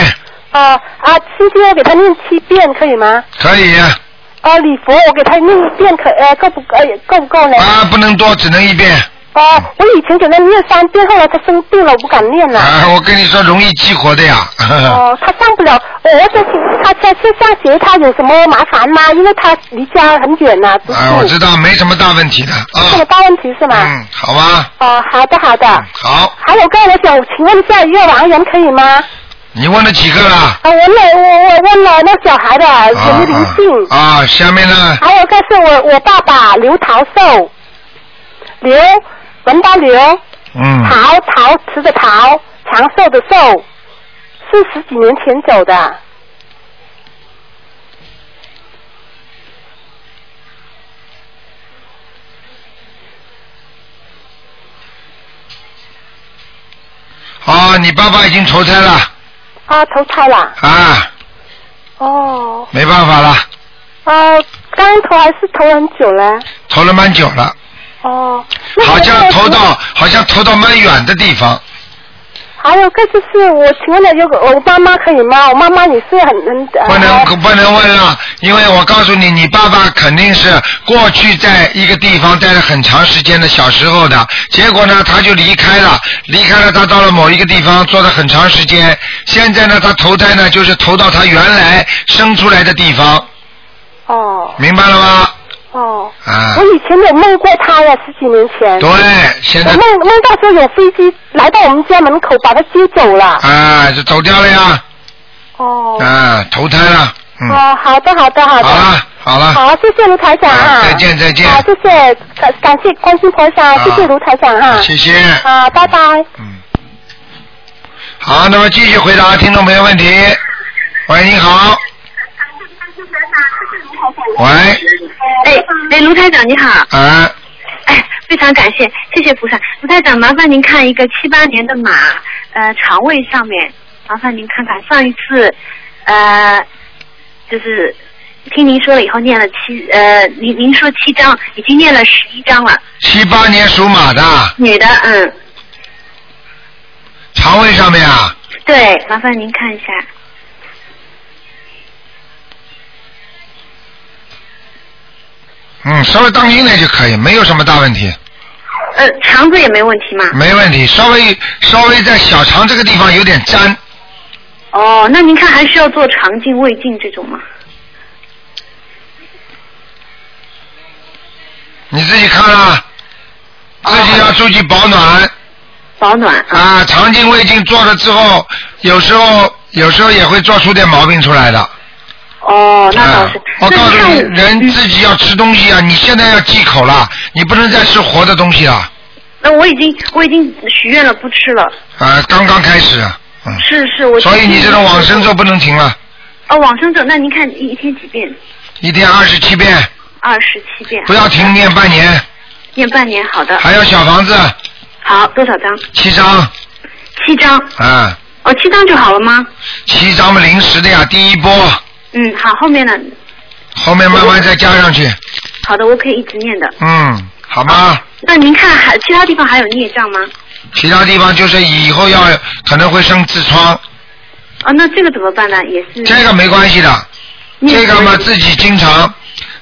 啊啊，七天我给他念七遍可以吗？可以。啊，礼佛我给他念一遍可呃够不够够不够呢？啊，不能多，只能一遍。哦，我以前给他念三遍，后来他生病了，我不敢念了。啊，我跟你说，容易激活的呀。哦，他上不了，我我想请他在线上学他有什么麻烦吗？因为他离家很远呐。啊，我知道，没什么大问题的没什啊。么大问题是吗？嗯，好吧，哦，好的好的。好，还有个，我想请问一下一个王人可以吗？你问了几个了？啊，问了我我问了那小孩的有没有灵性？啊，下面呢？还有一个是我我爸爸刘桃寿，刘文刀刘，嗯，桃陶瓷的陶，长寿的寿，是十几年前走的。哦，你爸爸已经投胎了啊，投胎了。啊，哦。没办法了，啊，刚投还是投很久了。投了蛮久了，哦。好像投到好像投到蛮远的地方。还有个就是我请问了有个我妈妈可以吗？我妈妈也是很能。不能不能问了，因为我告诉你，你爸爸肯定是过去在一个地方待了很长时间的小时候的，结果呢他就离开了，离开了他到了某一个地方做了很长时间，现在呢他投胎呢就是投到他原来生出来的地方，哦。明白了吗？哦。啊我，以前有梦过他呀，十几年前。对，现在我梦梦到说有飞机来到我们家门口，把他接走了。啊就走掉了呀，哦。啊投胎了，嗯，哦，好的，好的，好的。好了好了，好，谢谢卢台长啊。再见再见好，谢谢，感感谢关心菩萨，谢谢卢台长哈。谢谢好，拜拜。嗯好，那么继续回答听众朋友问题。喂，你好。喂，哎哎，卢台长你好，啊，哎，非常感谢，谢谢菩萨。卢台长，麻烦您看一个七八年的马，呃，肠胃上面，麻烦您看看。上一次，呃，就是听您说了以后念了七，呃，您您说七章，已经念了十一章了。七八年属马的，女的，嗯，肠胃上面啊，对，麻烦您看一下。嗯，稍微当心点就可以，没有什么大问题，呃，肠子也没问题吗？没问题，稍微稍微在小肠这个地方有点粘，哦，那您看还需要做肠镜、胃镜这种吗？你自己看啦，自己要注意保暖。保暖。啊，肠镜、胃镜做了之后，有时候有时候也会做出点毛病出来的。哦，那倒是。我告诉你，人自己要吃东西啊，你现在要忌口了，你不能再吃活的东西了。那我已经我已经许愿了，不吃了。啊，刚刚开始，嗯。是是，我。所以你这种往生咒不能停了，哦，往生咒，那您看一一天几遍？一天二十七遍，二十七遍。不要停，念半年，念半年，好的。还有小房子好，多少张？七张，七张。啊，哦，七张就好了吗？七张嘛临时的呀，第一波，嗯，好，后面呢？后面慢慢再加上去，好的，我可以一直念的。嗯，好吗？那您看还其他地方还有孽障吗？其他地方就是以后要可能会生痔疮，哦，那这个怎么办呢？也是。这个没关系的，这个嘛自己经常，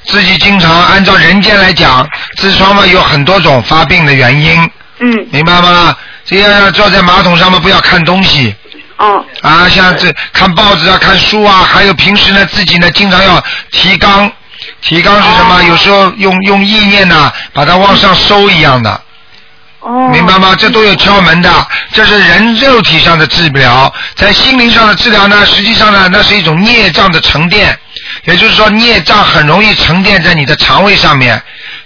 自己经常按照人间来讲，痔疮嘛有很多种发病的原因，嗯，明白吗？这样要坐在马桶上面不要看东西。哦。啊，像这看报纸啊、看书啊，还有平时呢自己呢经常要提纲，提纲是什么？有时候用用意念呢把它往上收一样的。哦。明白吗？这都有窍门的，这是人肉体上的治疗，在心灵上的治疗呢，实际上呢，那是一种孽障的沉淀，也就是说，孽障很容易沉淀在你的肠胃上面，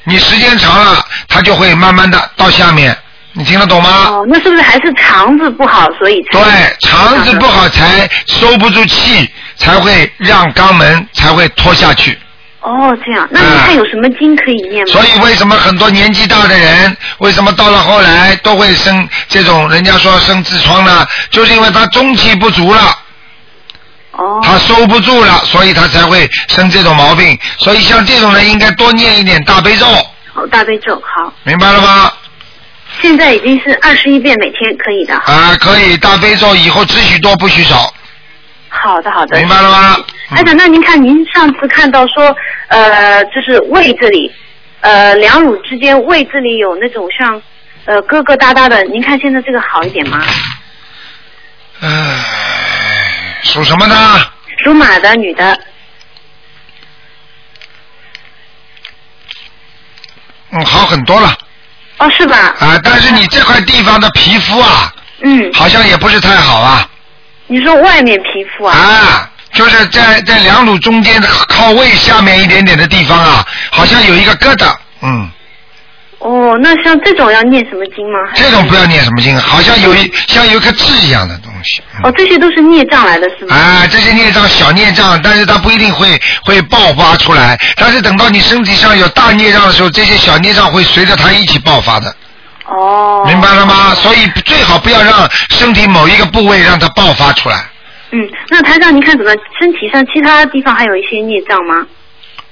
你时间长了，它就会慢慢的到下面，你听得懂吗？哦，那是不是还是肠子不好，所以才？对，肠子不好才收不住气，才会让肛门才会拖下去。哦，这样，那你看有什么经可以念吗？所以为什么很多年纪大的人，为什么到了后来都会生这种人家说生痔疮呢？就是因为他中气不足了。哦。他收不住了，所以他才会生这种毛病。所以像这种人应该多念一点大悲咒，哦，大悲咒好。明白了吗？现在已经是二十一遍每天可以的。啊，可以大悲咒以后只许多不许少。好的，好的。明白了吗？哎长，那您看，您上次看到说，呃，就是胃这里，呃，两乳之间胃这里有那种像，呃，疙疙瘩瘩的，您看现在这个好一点吗？唉，属什么的？属马的女的，嗯，好很多了。哦，是吧？啊，但是你这块地方的皮肤啊，嗯，好像也不是太好啊。你说外面皮肤啊？啊，就是在在两乳中间的靠胃下面一点点的地方啊，好像有一个疙瘩，嗯。哦，那像这种要念什么经吗？这种不要念什么经，好像有一像有一颗痣一样的东西。哦，这些都是孽障来的是吗？啊，这些孽障小孽障，但是它不一定会会爆发出来，但是等到你身体上有大孽障的时候，这些小孽障会随着它一起爆发的。哦。明白了吗？所以最好不要让身体某一个部位让它爆发出来。嗯，那台长，您看怎么身体上其他地方还有一些孽障吗？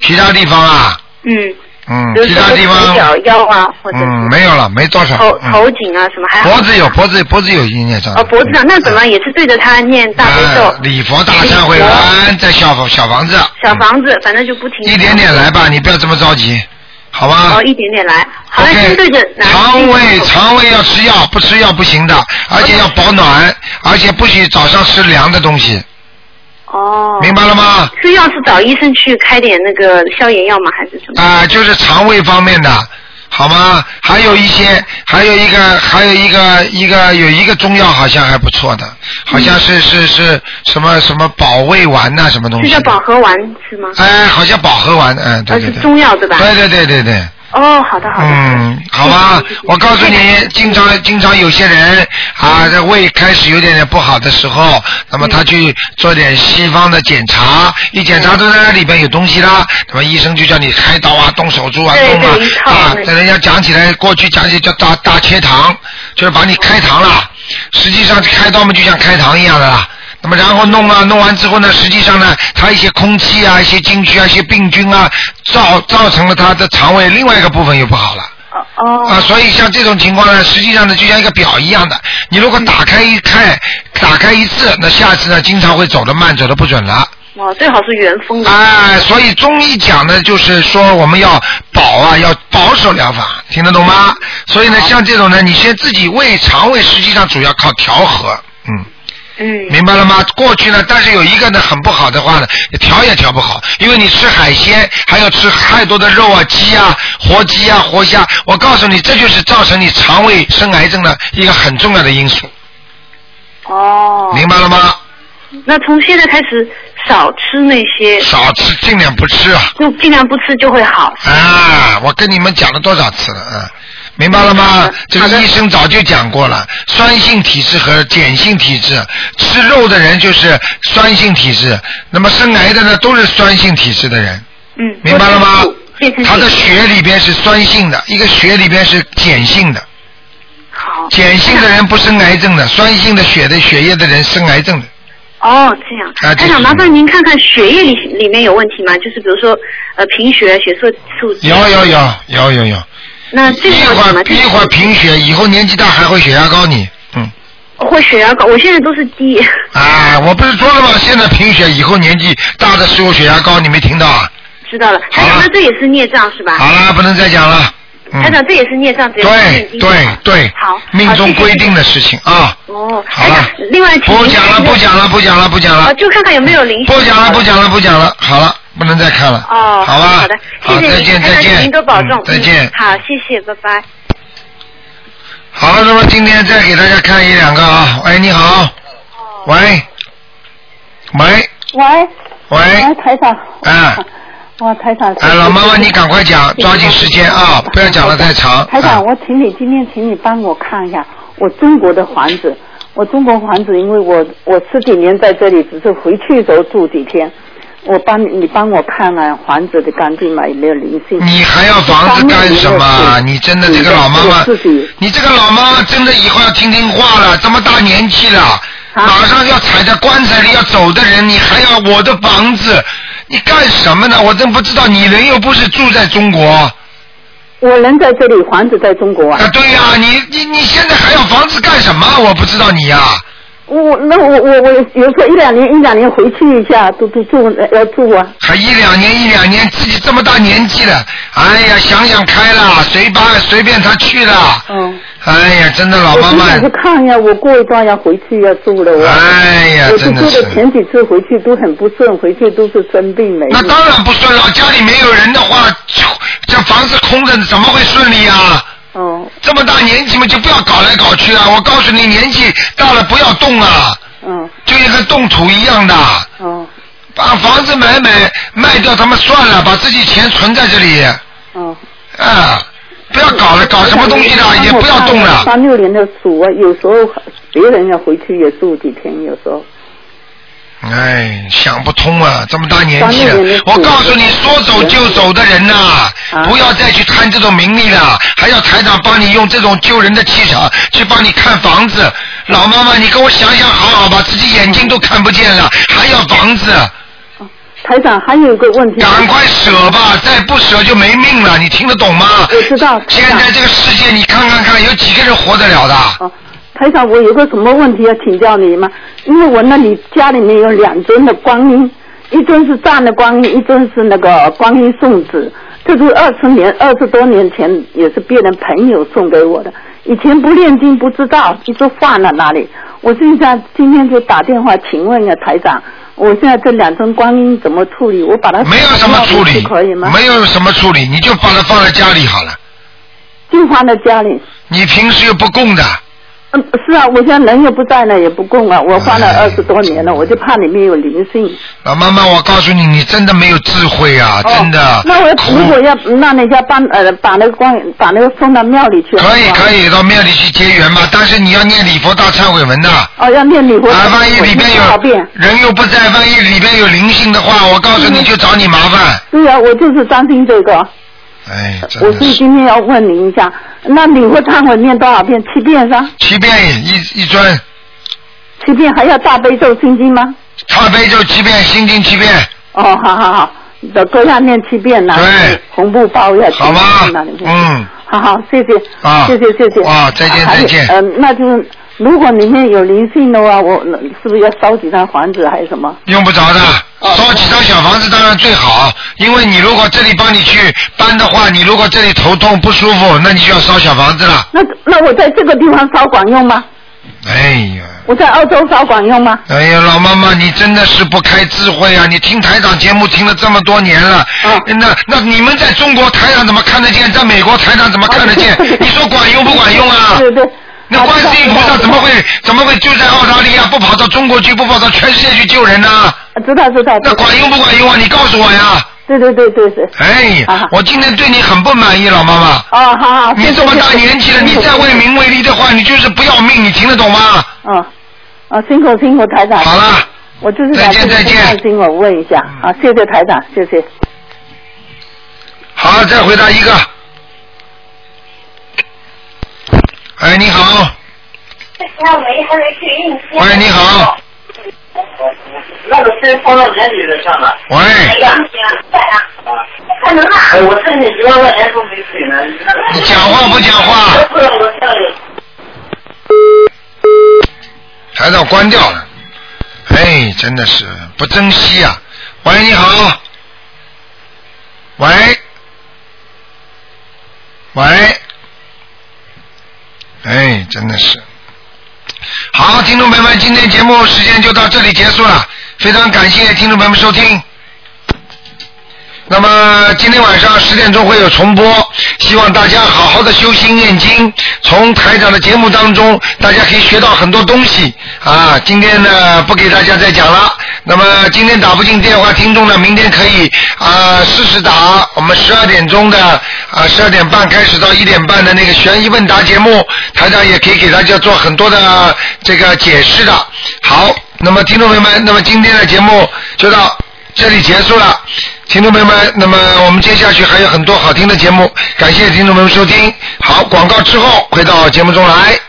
其他地方啊，嗯，嗯其他地方脚方，腰啊，或者嗯，没有了，没多少。头嗯头颈啊什么还好。脖子有脖子脖子有阴孽障。哦，脖子上那怎么也是对着他念大悲咒啊，礼佛大忏悔文在小房小房子，小房子，反正就不停一点点来吧，你不要这么着急，好吧哦，？一点点来。好了，OK，先对着肠胃肠胃要吃药，不吃药不行的，而且要保暖，而且不许早上吃凉的东西，哦。明白了吗？吃药是找医生去开点那个消炎药吗？还是什么？啊、就是肠胃方面的，好吗？还有一些，还有一个，还有一个，一个有一个中药好像还不错的，好像是、是是什么什么保胃丸呐、什么东西是叫？保和丸是吗？哎，好像保和丸，嗯，对对对。中药对吧？对对对对对。哦，好的好的。嗯，好吧，我告诉你，经常经常有些人啊，这胃开始有点点不好的时候，那么他去做点西方的检查，一检查都在那里边有东西啦，那么医生就叫你开刀啊，动手术啊，动啊啊，对。跟人家讲起来，过去讲起来叫大大切糖，就是把你开膛了，实际上开刀嘛就像开膛一样的啦。那么然后弄啊，弄完之后呢，实际上呢，它一些空气啊、一些禁区啊、一些病菌啊，造造成了它的肠胃另外一个部分又不好了。哦。啊，所以像这种情况呢，实际上呢，就像一个表一样的，你如果打开一开，打开一次，那下次呢，经常会走得慢，走得不准了。哦，最好是原封的。哎，所以中医讲的就是说我们要保啊，要保守疗法，听得懂吗？所以呢，像这种呢，你先自己胃肠胃实际上主要靠调和，嗯。嗯。明白了吗？过去呢，但是有一个呢很不好的话呢，调也调不好，因为你吃海鲜，还要吃太多的肉啊、鸡啊、活鸡啊、活虾，我告诉你，这就是造成你肠胃生癌症的一个很重要的因素，哦。明白了吗？那从现在开始少吃那些，少吃，尽量不吃啊！就尽量不吃就会好。啊，我跟你们讲了多少次了啊？明白了吗？这个医生早就讲过了，酸性体质和碱性体质，吃肉的人就是酸性体质，那么生癌的呢都是酸性体质的人，嗯。明白了吗？他的血里边是酸性的，一个血里边是碱性的。好。碱性的人不生癌症的，酸性的血的血液的人生癌症的。哦，这样。啊这是台长，麻烦您看看血液里里面有问题吗？就是比如说呃贫血、血色素。有有有有有有，那这一会儿一会儿贫血，以后年纪大还会血压高你。嗯。会血压高？我现在都是低。啊，我不是说了吗？现在贫血，以后年纪大的时候血压高，你没听到啊？知道了。好了，那这也是孽障是吧？好了，不能再讲了。嗯台长，这也是孽障，对对对，好，命中规定的事情啊。哦，好了，另外不讲了，不讲了，不讲了，不讲了哦，。就看看有没有灵性。不讲了，不讲了，不讲了。好了，不能再看了。哦，好吧好的，谢好，谢您，再见，再见。请您多保重嗯，再见嗯。好，谢谢，拜拜。好，那么今天再给大家看一两个啊。喂，你好。喂。喂。喂。喂。喂，台长。啊。哇，台长。哎，老妈妈，你赶快讲，抓紧时间啊，不要讲的太长。台长，啊我请你今天请你帮我看一下我中国的房子。我中国房子，因为我我十几年在这里，只是回去的时候住几天。我帮你，你帮我看看房子的干净嘛？有没有灵性？你还要房子干什么？你真的这个老妈妈，你这个老妈妈真的以后要听听话了，这么大年纪了，马上要踩在棺材里要走的人，你还要我的房子，你干什么呢？我真不知道，你人又不是住在中国。我人在这里，房子在中国啊。啊，对呀、你你你现在还要房子干什么？我不知道你呀、我那我我我有时候一两年一两年回去一下，都都住要住啊。还一两年一两年，自己这么大年纪了，哎呀，想想开了，随便他去了。嗯。哎呀，真的老妈妈我，想去看呀，我过一段要回去要住了。我哎呀我是真的是住的前几次回去都很不顺，回去都是生病没。那当然不顺了。家里没有人的话，这房子空着，怎么会顺利啊？哦。这么大年纪嘛，就不要搞来搞去啊！我告诉你，年纪大了不要动啊！嗯。就一个动土一样的。哦。把房子买买卖掉，他们算了，把自己钱存在这里。哦。啊，不要搞了，搞什么东西了，也不要动了。三六年的鼠啊，有时候别人要回去也住几天，有时候。哎，想不通啊！这么大年纪了，我告诉你，说走就走的人呐、不要再去贪这种名利了，还要台长帮你用这种救人的气场去帮你看房子。老妈妈，你给我想想好好吧，自己眼睛都看不见了，还要房子。台长还有一个问题。赶快舍吧，再不舍就没命了，你听得懂吗？我知道。现在这个世界，你看看看，有几个人活得了的？台长，我有个什么问题要请教你吗？因为我那里家里面有两尊的观音，一尊是站的观音，一尊是那个观音送子。这是二十年、二十多年前也是别人朋友送给我的。以前不念经不知道，一直放在那里。我现在今天就打电话请问一下台长，我现在这两尊观音怎么处理？我把它没有什么处理可以吗？没有什么处理，你就把它放在家里好了。就放在家里。你平时又不供的，嗯，是啊，我现在人又不在了，也不供啊，我放了哎二十多年了，我就怕里面有灵性。老妈妈，我告诉你，你真的没有智慧啊，真的。哦那我如果要让人家帮呃把那个光把那个送到庙里去，可以可以到庙里去结缘嘛，但是你要念礼佛大忏悔文的。哦，要念礼佛。啊，万一里边？有人又不在，万一里边有灵性的话，我告诉你就找你麻烦。对呀、我就是担心这个。哎，我所以今天要问您一下，那礼佛忏悔念多少遍？七遍是吧？七遍一一尊，七遍还要大悲咒心经吗？大悲咒七遍，心经七遍。哦，好好好，的各要念七遍呐。对。红布包要好吗。嗯。好好，谢谢。啊谢谢谢谢。啊再见再见嗯、那就是如果里面有灵性的话，我是不是要烧几张房子还是什么？用不着的，烧几张小房子当然最好，因为你如果这里帮你去搬的话，你如果这里头痛不舒服，那你就要烧小房子了。那那我在这个地方烧管用吗？哎呀，我在澳洲烧管用吗？哎呀，老妈妈，你真的是不开智慧啊！你听台长节目听了这么多年了，那那你们在中国台长怎么看得见？在美国台长怎么看得见？你说管用不管用啊？对对。那观世音菩萨怎么会怎么会就在澳大利亚，不跑到中国去，不跑到全世界去救人呢？知道知道。那管用不管用啊？你告诉我呀！对对对对对。哎，我今天对你很不满意，老妈妈。哦，好好。你这么大年纪了，你再为名为利的话，你就是不要命，你听得懂吗？嗯，啊，辛苦辛苦台长。好了。我就是再见再见嗯放心，我问一下啊，谢谢台长，谢谢。好，再回答一个。哎，你好，喂，你好，那个是放到的上了。喂，哎，我趁你一万块钱都没水呢。你讲话不讲话？台长关掉了，哎，真的是不珍惜啊！喂，你好，喂，喂，哎，真的是。好，听众朋友们，今天节目时间就到这里结束了，非常感谢听众朋友们收听。那么今天晚上十点钟会有重播，希望大家好好的修心念经。从台长的节目当中，大家可以学到很多东西啊。今天呢，不给大家再讲了。那么今天打不进电话，听众呢，明天可以啊试试打。我们十二点钟的啊十二点半开始到一点半的那个悬疑问答节目，台长也可以给大家做很多的这个解释的。好，那么听众朋友们，那么今天的节目就到这里结束了。听众朋友们，那么我们接下去还有很多好听的节目，感谢听众朋友们收听。好，广告之后回到节目中来。